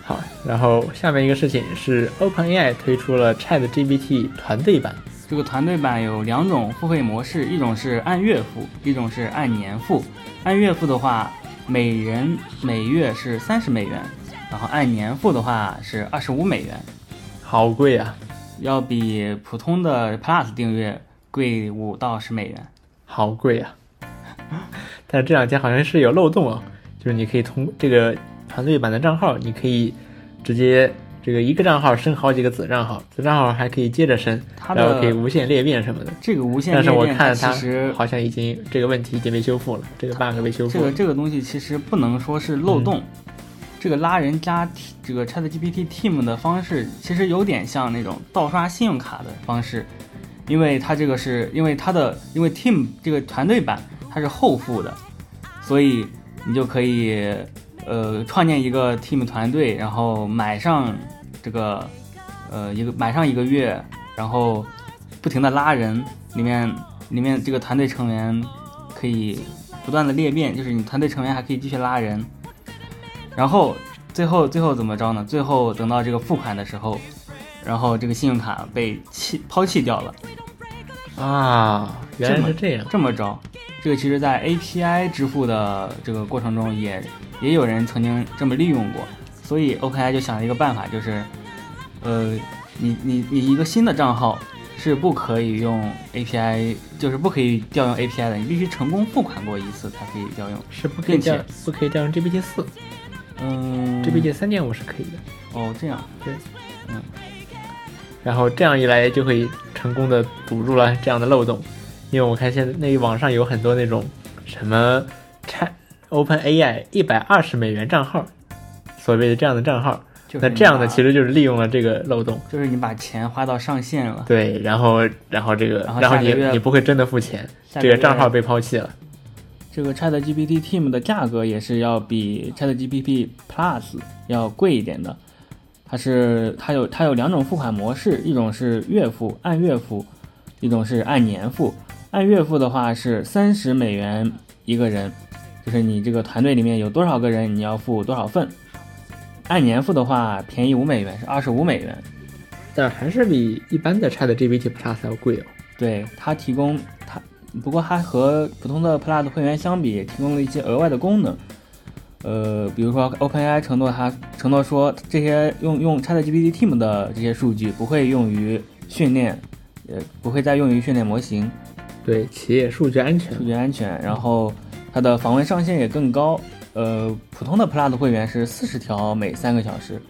好，然后下面一个事情是 OpenAI 推出了 ChatGPT 团队版。这个团队版有两种付费模式，一种是按月付，一种是按年付。按月付的话。每人每月是三十美元，然后按年付的话是二十五美元，好贵啊！要比普通的 Plus 订阅贵五到十美元，好贵啊！*laughs* 但是这两天好像是有漏洞啊，就是你可以通这个团队版的账号，你可以直接。这个一个账号升好几个子账号，子账号还可以接着升，然后可以无限裂变什么的。这个无限裂变，但是我看它其实好像已经这个问题已经被修复了，这个 bug 被修复。这个这个东西其实不能说是漏洞，这个拉人加这个 ChatGPT Team 的方式，其实有点像那种盗刷信用卡的方式，因为它这个是因为它的因为 Team 这个团队版它是后付的，所以你就可以。呃，创建一个 team 团队，然后买上这个，呃，一个买上一个月，然后不停的拉人，里面里面这个团队成员可以不断的裂变，就是你团队成员还可以继续拉人，然后最后最后怎么着呢？最后等到这个付款的时候，然后这个信用卡被弃抛弃掉了，啊，原来是这样，这么着，这个其实在 API 支付的这个过程中也。也有人曾经这么利用过，所以 OpenAI 就想了一个办法，就是，呃，你你你一个新的账号是不可以用 API，就是不可以调用 API 的，你必须成功付款过一次才可以调用，是不可以调，不可以调用 GPT 四，嗯，GPT 三点五是可以的。哦，这样，对，嗯，然后这样一来就会成功的堵住了这样的漏洞，因为我看现在那网上有很多那种什么拆。Open AI 一百二十美元账号，所谓的这样的账号，那这样的其实就是利用了这个漏洞，就是你把钱花到上限了，对，然后然后这个，然后你你不会真的付钱，这个账号被抛弃了。这个 ChatGPT Team 的价格也是要比 ChatGPT Plus 要贵一点的，它是它有它有两种付款模式，一种是月付按月付，一种是按年付。按月付的话是三十美元一个人。就是你这个团队里面有多少个人，你要付多少份。按年付的话，便宜五美元，是二十五美元，但还是比一般的 ChatGPT Plus 要贵哦。对，它提供它，不过它和普通的 Plus 会员相比，提供了一些额外的功能。呃，比如说 OpenAI 承诺它承诺说，这些用用 ChatGPT Team 的这些数据不会用于训练，呃，不会再用于训练模型。对，企业数据安全，数据安全，然后。它的访问上限也更高，呃，普通的 Plus 会员是四十条每三个小时，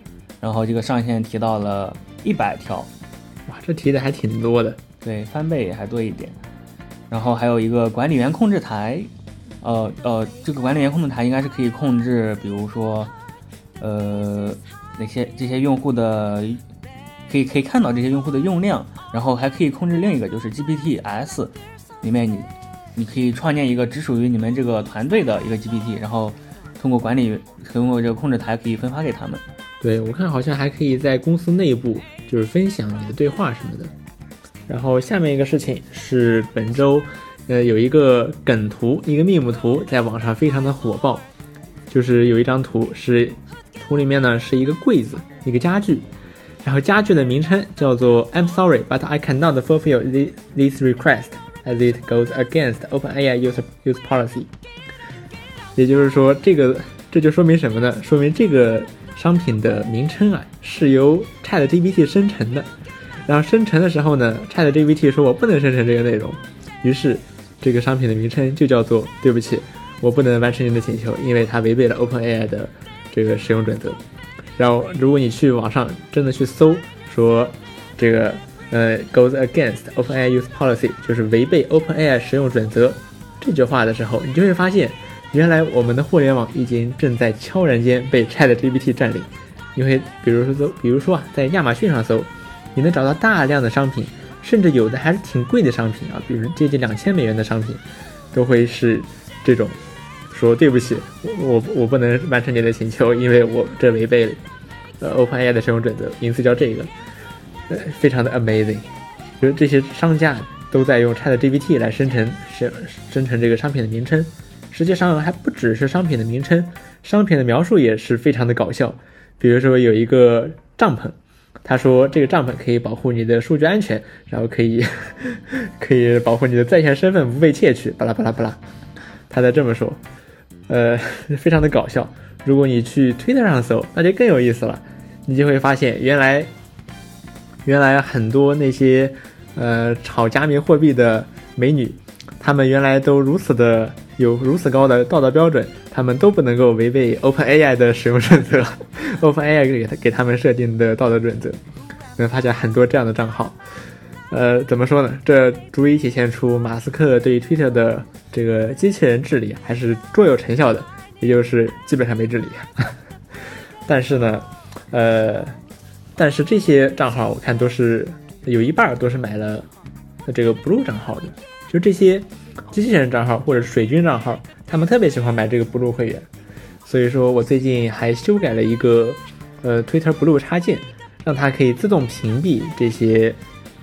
然后这个上限提到了一百条，哇，这提的还挺多的，对，翻倍也还多一点。然后还有一个管理员控制台，呃呃，这个管理员控制台应该是可以控制，比如说，呃，那些这些用户的可以可以看到这些用户的用量，然后还可以控制另一个就是 GPT S，里面你你可以创建一个只属于你们这个团队的一个 GPT，然后通过管理通过这个控制台可以分发给他们。对我看好像还可以在公司内部就是分享你的对话什么的。然后下面一个事情是本周，呃，有一个梗图，一个 meme 图在网上非常的火爆，就是有一张图是图里面呢是一个柜子，一个家具，然后家具的名称叫做 I'm sorry, but I cannot fulfill this request as it goes against OpenAI use use policy。也就是说，这个这就说明什么呢？说明这个商品的名称啊是由 ChatGPT 生成的。然后生成的时候呢，ChatGPT 说我不能生成这个内容，于是这个商品的名称就叫做对不起，我不能完成您的请求，因为它违背了 OpenAI 的这个使用准则。然后如果你去网上真的去搜说这个呃 goes against OpenAI use policy，就是违背 OpenAI 使用准则这句话的时候，你就会发现，原来我们的互联网已经正在悄然间被 ChatGPT 占领。因为比如说，比如说啊，在亚马逊上搜。你能找到大量的商品，甚至有的还是挺贵的商品啊，比如接近两千美元的商品，都会是这种说对不起，我我不能完成你的请求，因为我这违背了呃 OpenAI 的使用准则，名字叫这个，呃，非常的 amazing，就是这些商家都在用 ChatGPT 来生成生生成这个商品的名称，实际上还不只是商品的名称，商品的描述也是非常的搞笑，比如说有一个帐篷。他说：“这个帐篷可以保护你的数据安全，然后可以 *laughs* 可以保护你的在线身份不被窃取。”巴拉巴拉巴拉，他在这么说，呃，非常的搞笑。如果你去推特上搜，那就更有意思了。你就会发现，原来原来很多那些呃炒加密货币的美女，她们原来都如此的有如此高的道德标准。他们都不能够违背 OpenAI 的使用准则，*laughs* OpenAI 给他给他们设定的道德准则，能发现很多这样的账号。呃，怎么说呢？这足以体现出马斯克对 Twitter 的这个机器人治理还是卓有成效的，也就是基本上没治理。*laughs* 但是呢，呃，但是这些账号我看都是有一半都是买了这个 Blue 账号的，就这些机器人账号或者水军账号。他们特别喜欢买这个 Blue 会员，所以说我最近还修改了一个呃 Twitter Blue 插件，让它可以自动屏蔽这些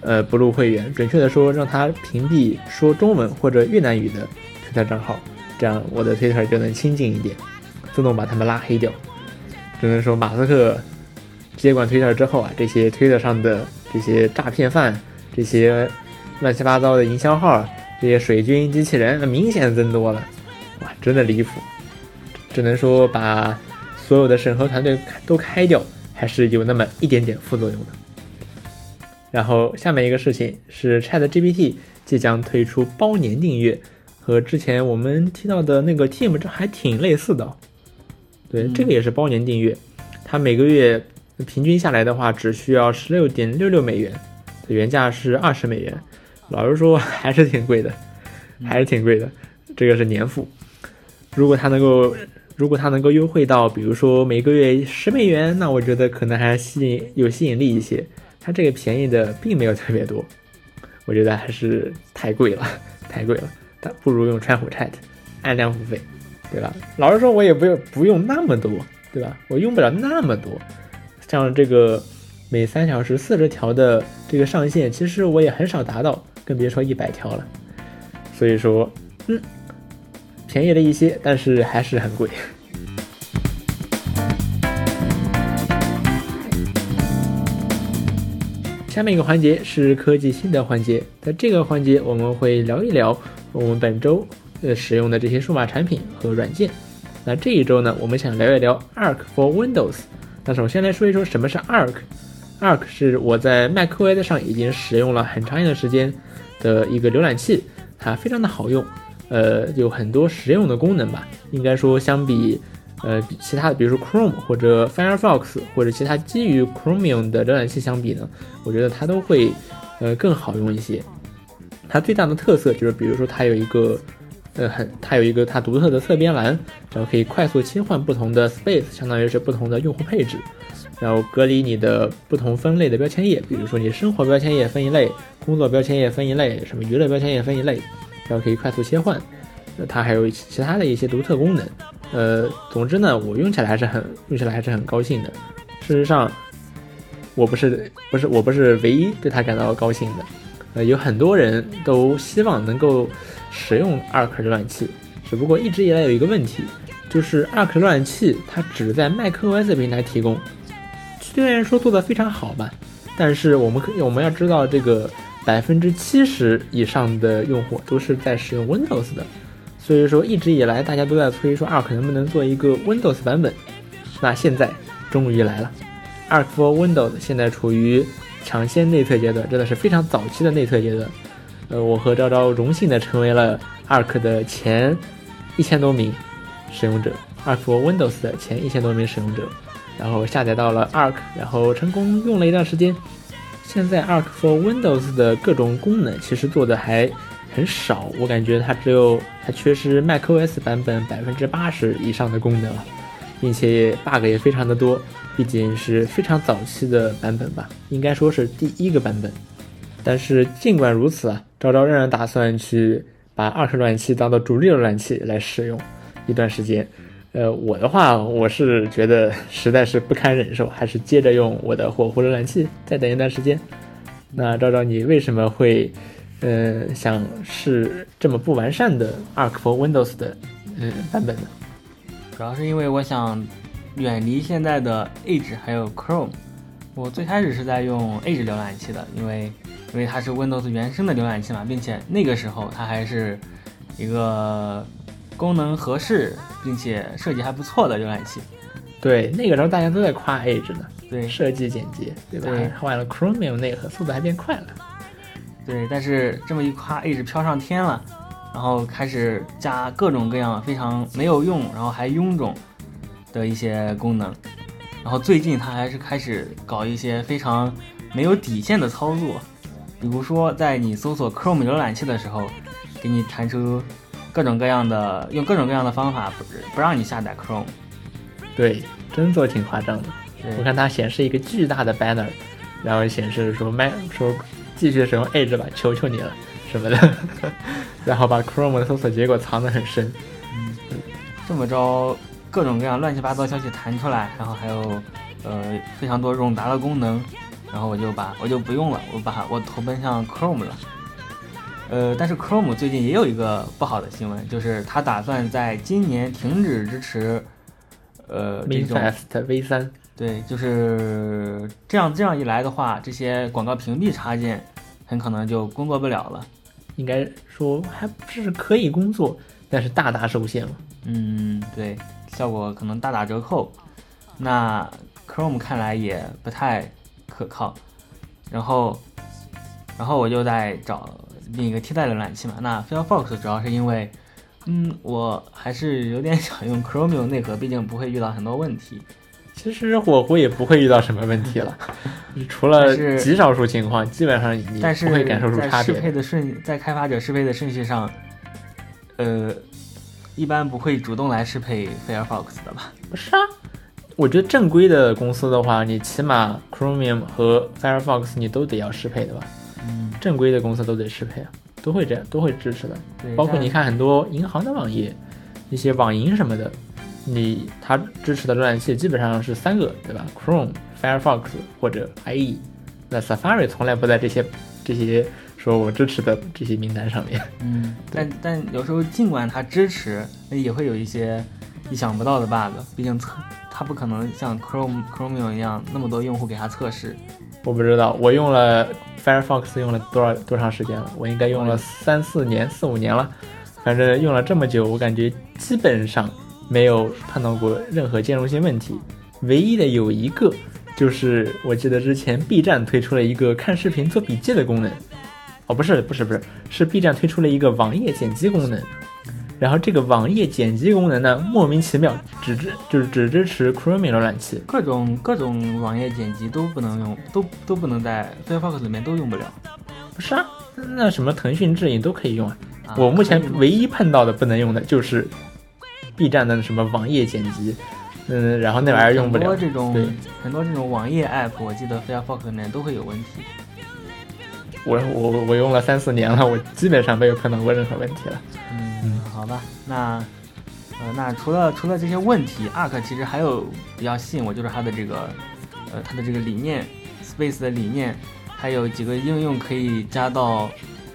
呃 Blue 会员，准确的说，让它屏蔽说中文或者越南语的 Twitter 账号，这样我的 Twitter 就能清静一点，自动把他们拉黑掉。只能说马斯克接管 Twitter 之后啊，这些 Twitter 上的这些诈骗犯、这些乱七八糟的营销号、这些水军机器人，明显增多了。哇，真的离谱！只能说把所有的审核团队都开掉，还是有那么一点点副作用的。然后下面一个事情是，ChatGPT 即将推出包年订阅，和之前我们提到的那个 Team 这还挺类似的。对，这个也是包年订阅，它每个月平均下来的话，只需要十六点六六美元，原价是二十美元。老实说，还是挺贵的，还是挺贵的。这个是年付。如果它能够，如果它能够优惠到，比如说每个月十美元，那我觉得可能还吸引有吸引力一些。它这个便宜的并没有特别多，我觉得还是太贵了，太贵了。但不如用川普 Chat，按量付费，对吧？老实说，我也不用不用那么多，对吧？我用不了那么多。像这个每三小时四十条的这个上限，其实我也很少达到，更别说一百条了。所以说，嗯。便宜了一些，但是还是很贵。下面一个环节是科技新的环节，在这个环节我们会聊一聊我们本周呃使用的这些数码产品和软件。那这一周呢，我们想聊一聊 Arc for Windows。那首先来说一说什么是 Arc。Arc 是我在 macOS 上已经使用了很长一段时间的一个浏览器，它非常的好用。呃，有很多实用的功能吧。应该说，相比呃其他的，比如说 Chrome 或者 Firefox 或者其他基于 Chromium 的浏览器相比呢，我觉得它都会呃更好用一些。它最大的特色就是，比如说它有一个呃很，它有一个它独特的侧边栏，然后可以快速切换不同的 space，相当于是不同的用户配置。然后隔离你的不同分类的标签页，比如说你生活标签页分一类，工作标签页分一类，什么娱乐标签页分一类，然后可以快速切换。呃，它还有其他的一些独特功能。呃，总之呢，我用起来还是很用起来还是很高兴的。事实上，我不是不是我不是唯一对它感到高兴的。呃，有很多人都希望能够使用 Arc 浏览器，只不过一直以来有一个问题，就是 Arc 浏览器它只在 macOS 平台提供。虽然说做的非常好吧，但是我们可我们要知道，这个百分之七十以上的用户都是在使用 Windows 的，所以说一直以来大家都在催说 Arc 能不能做一个 Windows 版本。那现在终于来了，Arc for Windows 现在处于抢先内测阶段，真的是非常早期的内测阶段。呃，我和昭昭荣幸的成为了 Arc 的前一千多名使用者，Arc for Windows 的前一千多名使用者。然后下载到了 Arc，然后成功用了一段时间。现在 Arc for Windows 的各种功能其实做的还很少，我感觉它只有还缺失 macOS 版本百分之八十以上的功能，并且 bug 也非常的多。毕竟是非常早期的版本吧，应该说是第一个版本。但是尽管如此啊，昭昭仍然打算去把 Arc 浏览器当做主力浏览器来使用一段时间。呃，我的话，我是觉得实在是不堪忍受，还是接着用我的火狐浏览器，再等一段时间。那赵赵，你为什么会，呃，想试这么不完善的 Arc for Windows 的，嗯，版本呢？主要是因为我想远离现在的 Edge 还有 Chrome。我最开始是在用 Edge 浏览器的，因为因为它是 Windows 原生的浏览器嘛，并且那个时候它还是一个。功能合适并且设计还不错的浏览器，对，那个时候大家都在夸 Edge 呢，对，设计简洁，对吧？换了 Chromium 内核，速度还变快了，对。但是这么一夸，Edge 飘上天了，然后开始加各种各样非常没有用，然后还臃肿的一些功能，然后最近它还是开始搞一些非常没有底线的操作，比如说在你搜索 Chrome 浏览器的时候，给你弹出。各种各样的用各种各样的方法不不让你下载 Chrome，对，真做挺夸张的。我看它显示一个巨大的 banner，然后显示说麦说继续使用 Edge 吧，求求你了什么的，*laughs* 然后把 Chrome 的搜索结果藏得很深。嗯，这么着各种各样乱七八糟消息弹出来，然后还有呃非常多冗杂的功能，然后我就把我就不用了，我把我投奔向 Chrome 了。呃，但是 Chrome 最近也有一个不好的新闻，就是它打算在今年停止支持，呃，这种 V 三。对，就是这样。这样一来的话，这些广告屏蔽插件很可能就工作不了了。应该说还不是可以工作，但是大大受限了。嗯，对，效果可能大打折扣。那 Chrome 看来也不太可靠。然后，然后我就在找。另一个替代浏览器嘛，那 Firefox 主要是因为，嗯，我还是有点想用 Chromium 内核，毕竟不会遇到很多问题。其实火狐也不会遇到什么问题了，*laughs* 除了极少数情况，基本上你不会感受出差别。适配的顺在开发者适配的顺序上，呃，一般不会主动来适配 Firefox 的吧？不是啊，我觉得正规的公司的话，你起码 Chromium 和 Firefox 你都得要适配的吧？嗯，正规的公司都得适配啊，都会这样，都会支持的。包括你看很多银行的网页，一些网银什么的，你它支持的浏览器基本上是三个，对吧？Chrome、Firefox 或者 IE。那 Safari 从来不在这些这些说我支持的这些名单上面。嗯，*laughs* 但但有时候尽管它支持，那也会有一些意想不到的 bug。毕竟测它不可能像 Chrome Chromium 一样那么多用户给它测试。我不知道，我用了 Firefox 用了多少多长时间了？我应该用了三四年、四五年了。反正用了这么久，我感觉基本上没有碰到过任何兼容性问题。唯一的有一个，就是我记得之前 B 站推出了一个看视频做笔记的功能。哦，不是，不是，不是，是 B 站推出了一个网页剪辑功能。然后这个网页剪辑功能呢，莫名其妙只支就是只支持 Chrome 浏览器，各种各种网页剪辑都不能用，都都不能在 Firefox 里面都用不了。不是啊，那什么腾讯智影都可以用啊。我目前唯一碰到的不能用的就是 B 站的什么网页剪辑，嗯，然后那玩意儿用不了。很多这种对，很多这种网页 app，我记得 Firefox 里面都会有问题。我我我用了三四年了，我基本上没有碰到过任何问题了。嗯，好吧，那呃，那除了除了这些问题，Arc 其实还有比较吸引我，就是它的这个呃它的这个理念，Space 的理念，还有几个应用可以加到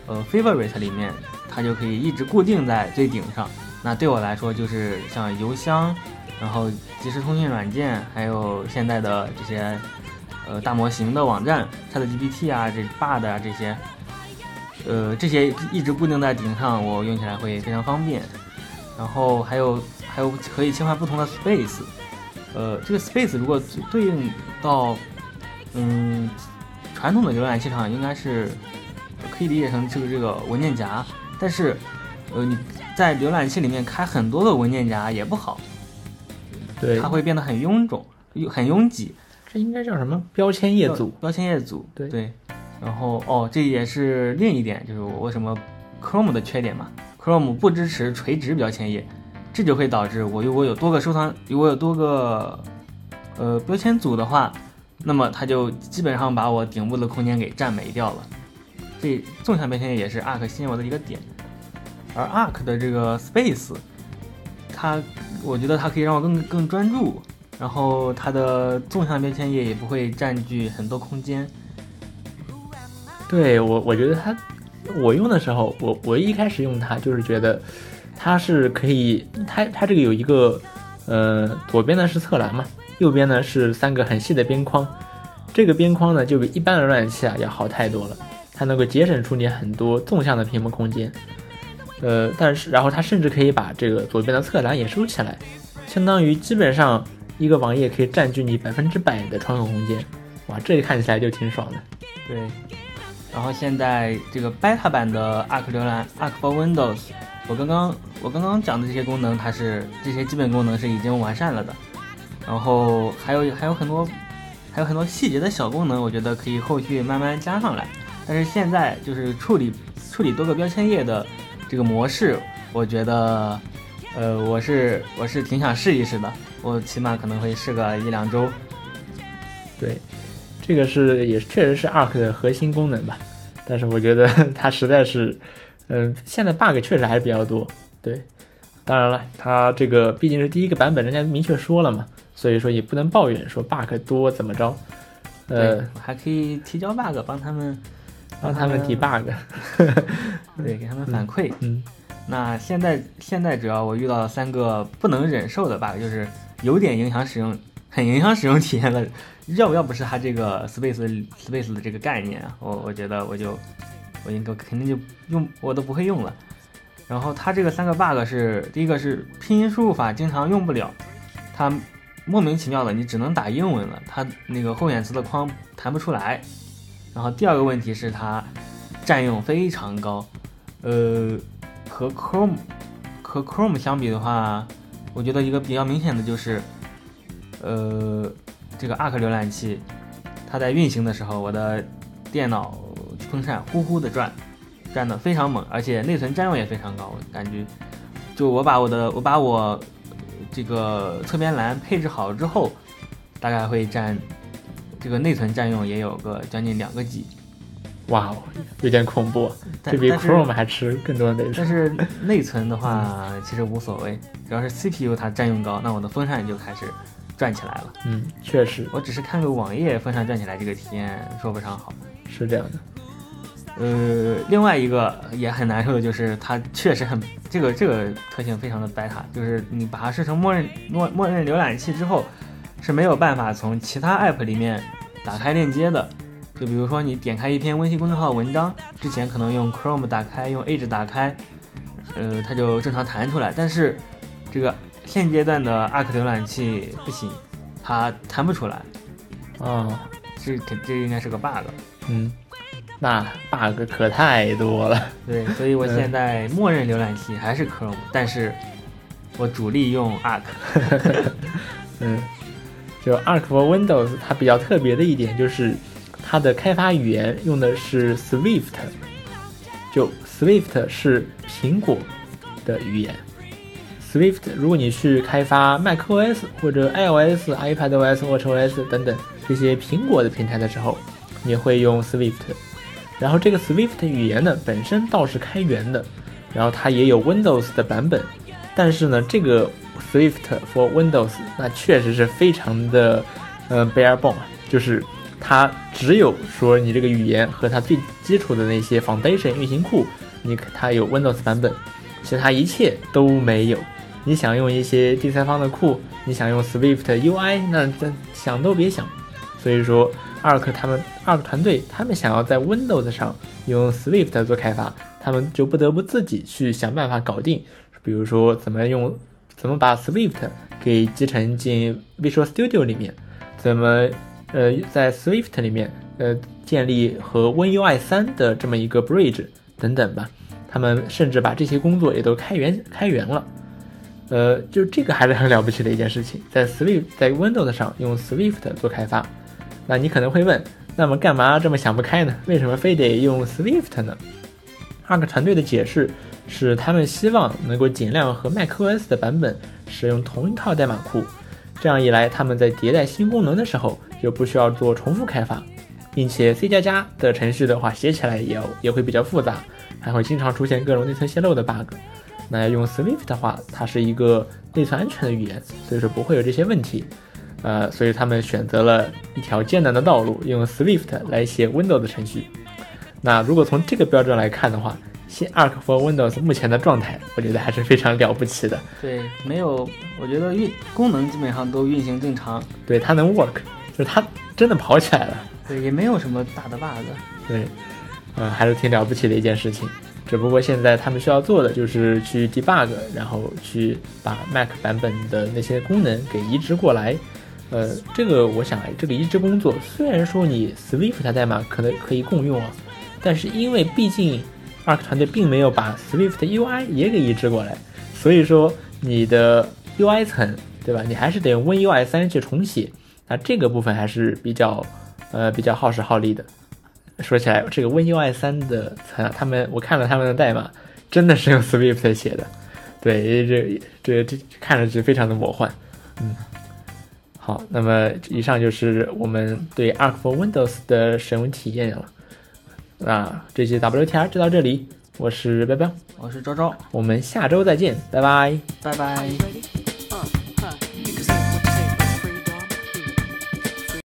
呃 Favorite 里面，它就可以一直固定在最顶上。那对我来说，就是像邮箱，然后即时通讯软件，还有现在的这些呃大模型的网站，ChatGPT 啊，这 Bard 啊这些。呃，这些一直固定在顶上，我用起来会非常方便。然后还有还有可以切换不同的 space，呃，这个 space 如果对应到嗯传统的浏览器上，应该是可以理解成就是这个文件夹，但是呃你在浏览器里面开很多个文件夹也不好，对它，会变得很臃肿、很拥挤。这应该叫什么标签页组？标签页组，对对。然后哦，这也是另一点，就是我为什么 Chrome 的缺点嘛，Chrome 不支持垂直标签页，这就会导致我如果有多个收藏，如果有多个呃标签组的话，那么它就基本上把我顶部的空间给占没掉了。这纵向标签页也是 Arc 吸引我的一个点，而 Arc 的这个 Space，它我觉得它可以让我更更专注，然后它的纵向标签页也不会占据很多空间。对我，我觉得它，我用的时候，我我一开始用它就是觉得它是可以，它它这个有一个，呃，左边呢是侧栏嘛，右边呢是三个很细的边框，这个边框呢就比一般的浏览器啊要好太多了，它能够节省出你很多纵向的屏幕空间，呃，但是然后它甚至可以把这个左边的侧栏也收起来，相当于基本上一个网页可以占据你百分之百的窗口空间，哇，这个看起来就挺爽的。对，然后现在这个 beta 版的 Arc 浏览 Arc for Windows，我刚刚我刚刚讲的这些功能，它是这些基本功能是已经完善了的，然后还有还有很多还有很多细节的小功能，我觉得可以后续慢慢加上来。但是现在就是处理处理多个标签页的这个模式，我觉得呃我是我是挺想试一试的，我起码可能会试个一两周。对，这个是也确实是 Arc 的核心功能吧，但是我觉得 *laughs* 它实在是，嗯、现在 bug 确实还是比较多。对，当然了，它这个毕竟是第一个版本，人家明确说了嘛，所以说也不能抱怨说 bug 多怎么着，呃对，，还可以提交 bug，帮他们帮他们提 bug，*laughs* 对，给他们反馈。嗯，那现在现在主要我遇到了三个不能忍受的 bug，就是有点影响使用，很影响使用体验的。要要不是它这个 space space 的这个概念啊，我我觉得我就我应该肯定就用我都不会用了。然后它这个三个 bug 是第一个是拼音输入法经常用不了，它莫名其妙的你只能打英文了，它那个后眼词的框弹不出来。然后第二个问题是它占用非常高，呃，和 Chrome 和 Chrome 相比的话，我觉得一个比较明显的就是，呃，这个 Arc 浏览器，它在运行的时候，我的电脑风扇呼呼的转，转的非常猛，而且内存占用也非常高，我感觉，就我把我的我把我呃这个侧边栏配置好之后，大概会占这个内存占用也有个将近两个 G，哇哦，有点恐怖，这比 Chrome 还吃更多的内存。但是内存的话，其实无所谓，主要是 CPU 它占用高，那我的风扇就开始转起来了。嗯，确实我只是看个网页，风扇转起来，这个体验说不上好。是这样的。呃，另外一个也很难受的就是它确实很这个这个特性非常的 beta，就是你把它设成默认默默认浏览器之后，是没有办法从其他 app 里面打开链接的。就比如说你点开一篇微信公众号文章，之前可能用 Chrome 打开，用 Edge 打开，呃，它就正常弹出来。但是这个现阶段的 Arc 浏览器不行，它弹不出来，哦，这肯这应该是个 bug。嗯，那 bug 可太多了。对，所以我 *laughs* 嗯现在默认浏览器还是 Chrome，但是我主力用 Arc。*laughs* 嗯，就 Arc for Windows 它比较特别的一点就是它的开发语言用的是 Swift，就 Swift 是苹果的语言 Swift，如果你去开发 macOS 或者 iOS、iPadOS、watchOS 等等这些苹果的平台的时候，你会用 Swift。然后这个 Swift 语言呢，本身倒是开源的，然后它也有 Windows 的版本，但是呢，这个 Swift for Windows 那确实是非常的，呃，bare bone，就是它只有说你这个语言和它最基础的那些 Foundation 运行库，你它有 Windows 版本，其他一切都没有。你想用一些第三方的库，你想用 Swift UI，那这想都别想。所以说，Arc 他们 Arc 团队他们想要在 Windows 上用 Swift 做开发，他们就不得不自己去想办法搞定。比如说，怎么用，怎么把 Swift 给集成进 Visual Studio 里面，怎么呃在 Swift 里面呃建立和 WinUI 三的这么一个 Bridge 等等吧。他们甚至把这些工作也都开源开源了。呃，就这个还是很了不起的一件事情，在 Swift 在 Windows 上用 Swift 做开发。那你可能会问，那么干嘛这么想不开呢？为什么非得用 Swift 呢？Arc 团队的解释是，他们希望能够尽量和 macOS 的版本使用同一套代码库，这样一来，他们在迭代新功能的时候就不需要做重复开发，并且 C 加加的程序的话写起来也也会比较复杂，还会经常出现各种内存泄漏的 bug。那要用 Swift 的话，它是一个内存安全的语言，所以说不会有这些问题。呃，所以他们选择了一条艰难的道路，用 Swift 来写 Windows 程序。那如果从这个标准来看的话，新 Arc for Windows 目前的状态，我觉得还是非常了不起的。对，没有，我觉得运功能基本上都运行正常。对，它能 work，就是它真的跑起来了。对，也没有什么大的 bug。对，嗯，还是挺了不起的一件事情。只不过现在他们需要做的就是去 debug，然后去把 Mac 版本的那些功能给移植过来。呃，这个我想，这个移植工作虽然说你 Swift 代码可能可以共用啊，但是因为毕竟 Arc 团队并没有把 Swift 的 UI 也给移植过来，所以说你的 UI 层，对吧？你还是得用 WinUI 三去重写，那这个部分还是比较呃比较耗时耗力的。说起来，这个 WinUI 三的层，他们我看了他们的代码，真的是用 Swift 写的，对，这这这看着是非常的魔幻，嗯，好，那么以上就是我们对 Arc for Windows 的使用体验了，那，这期 WTR 就到这里，我是彪彪，我是昭昭，我们下周再见，拜拜，拜拜。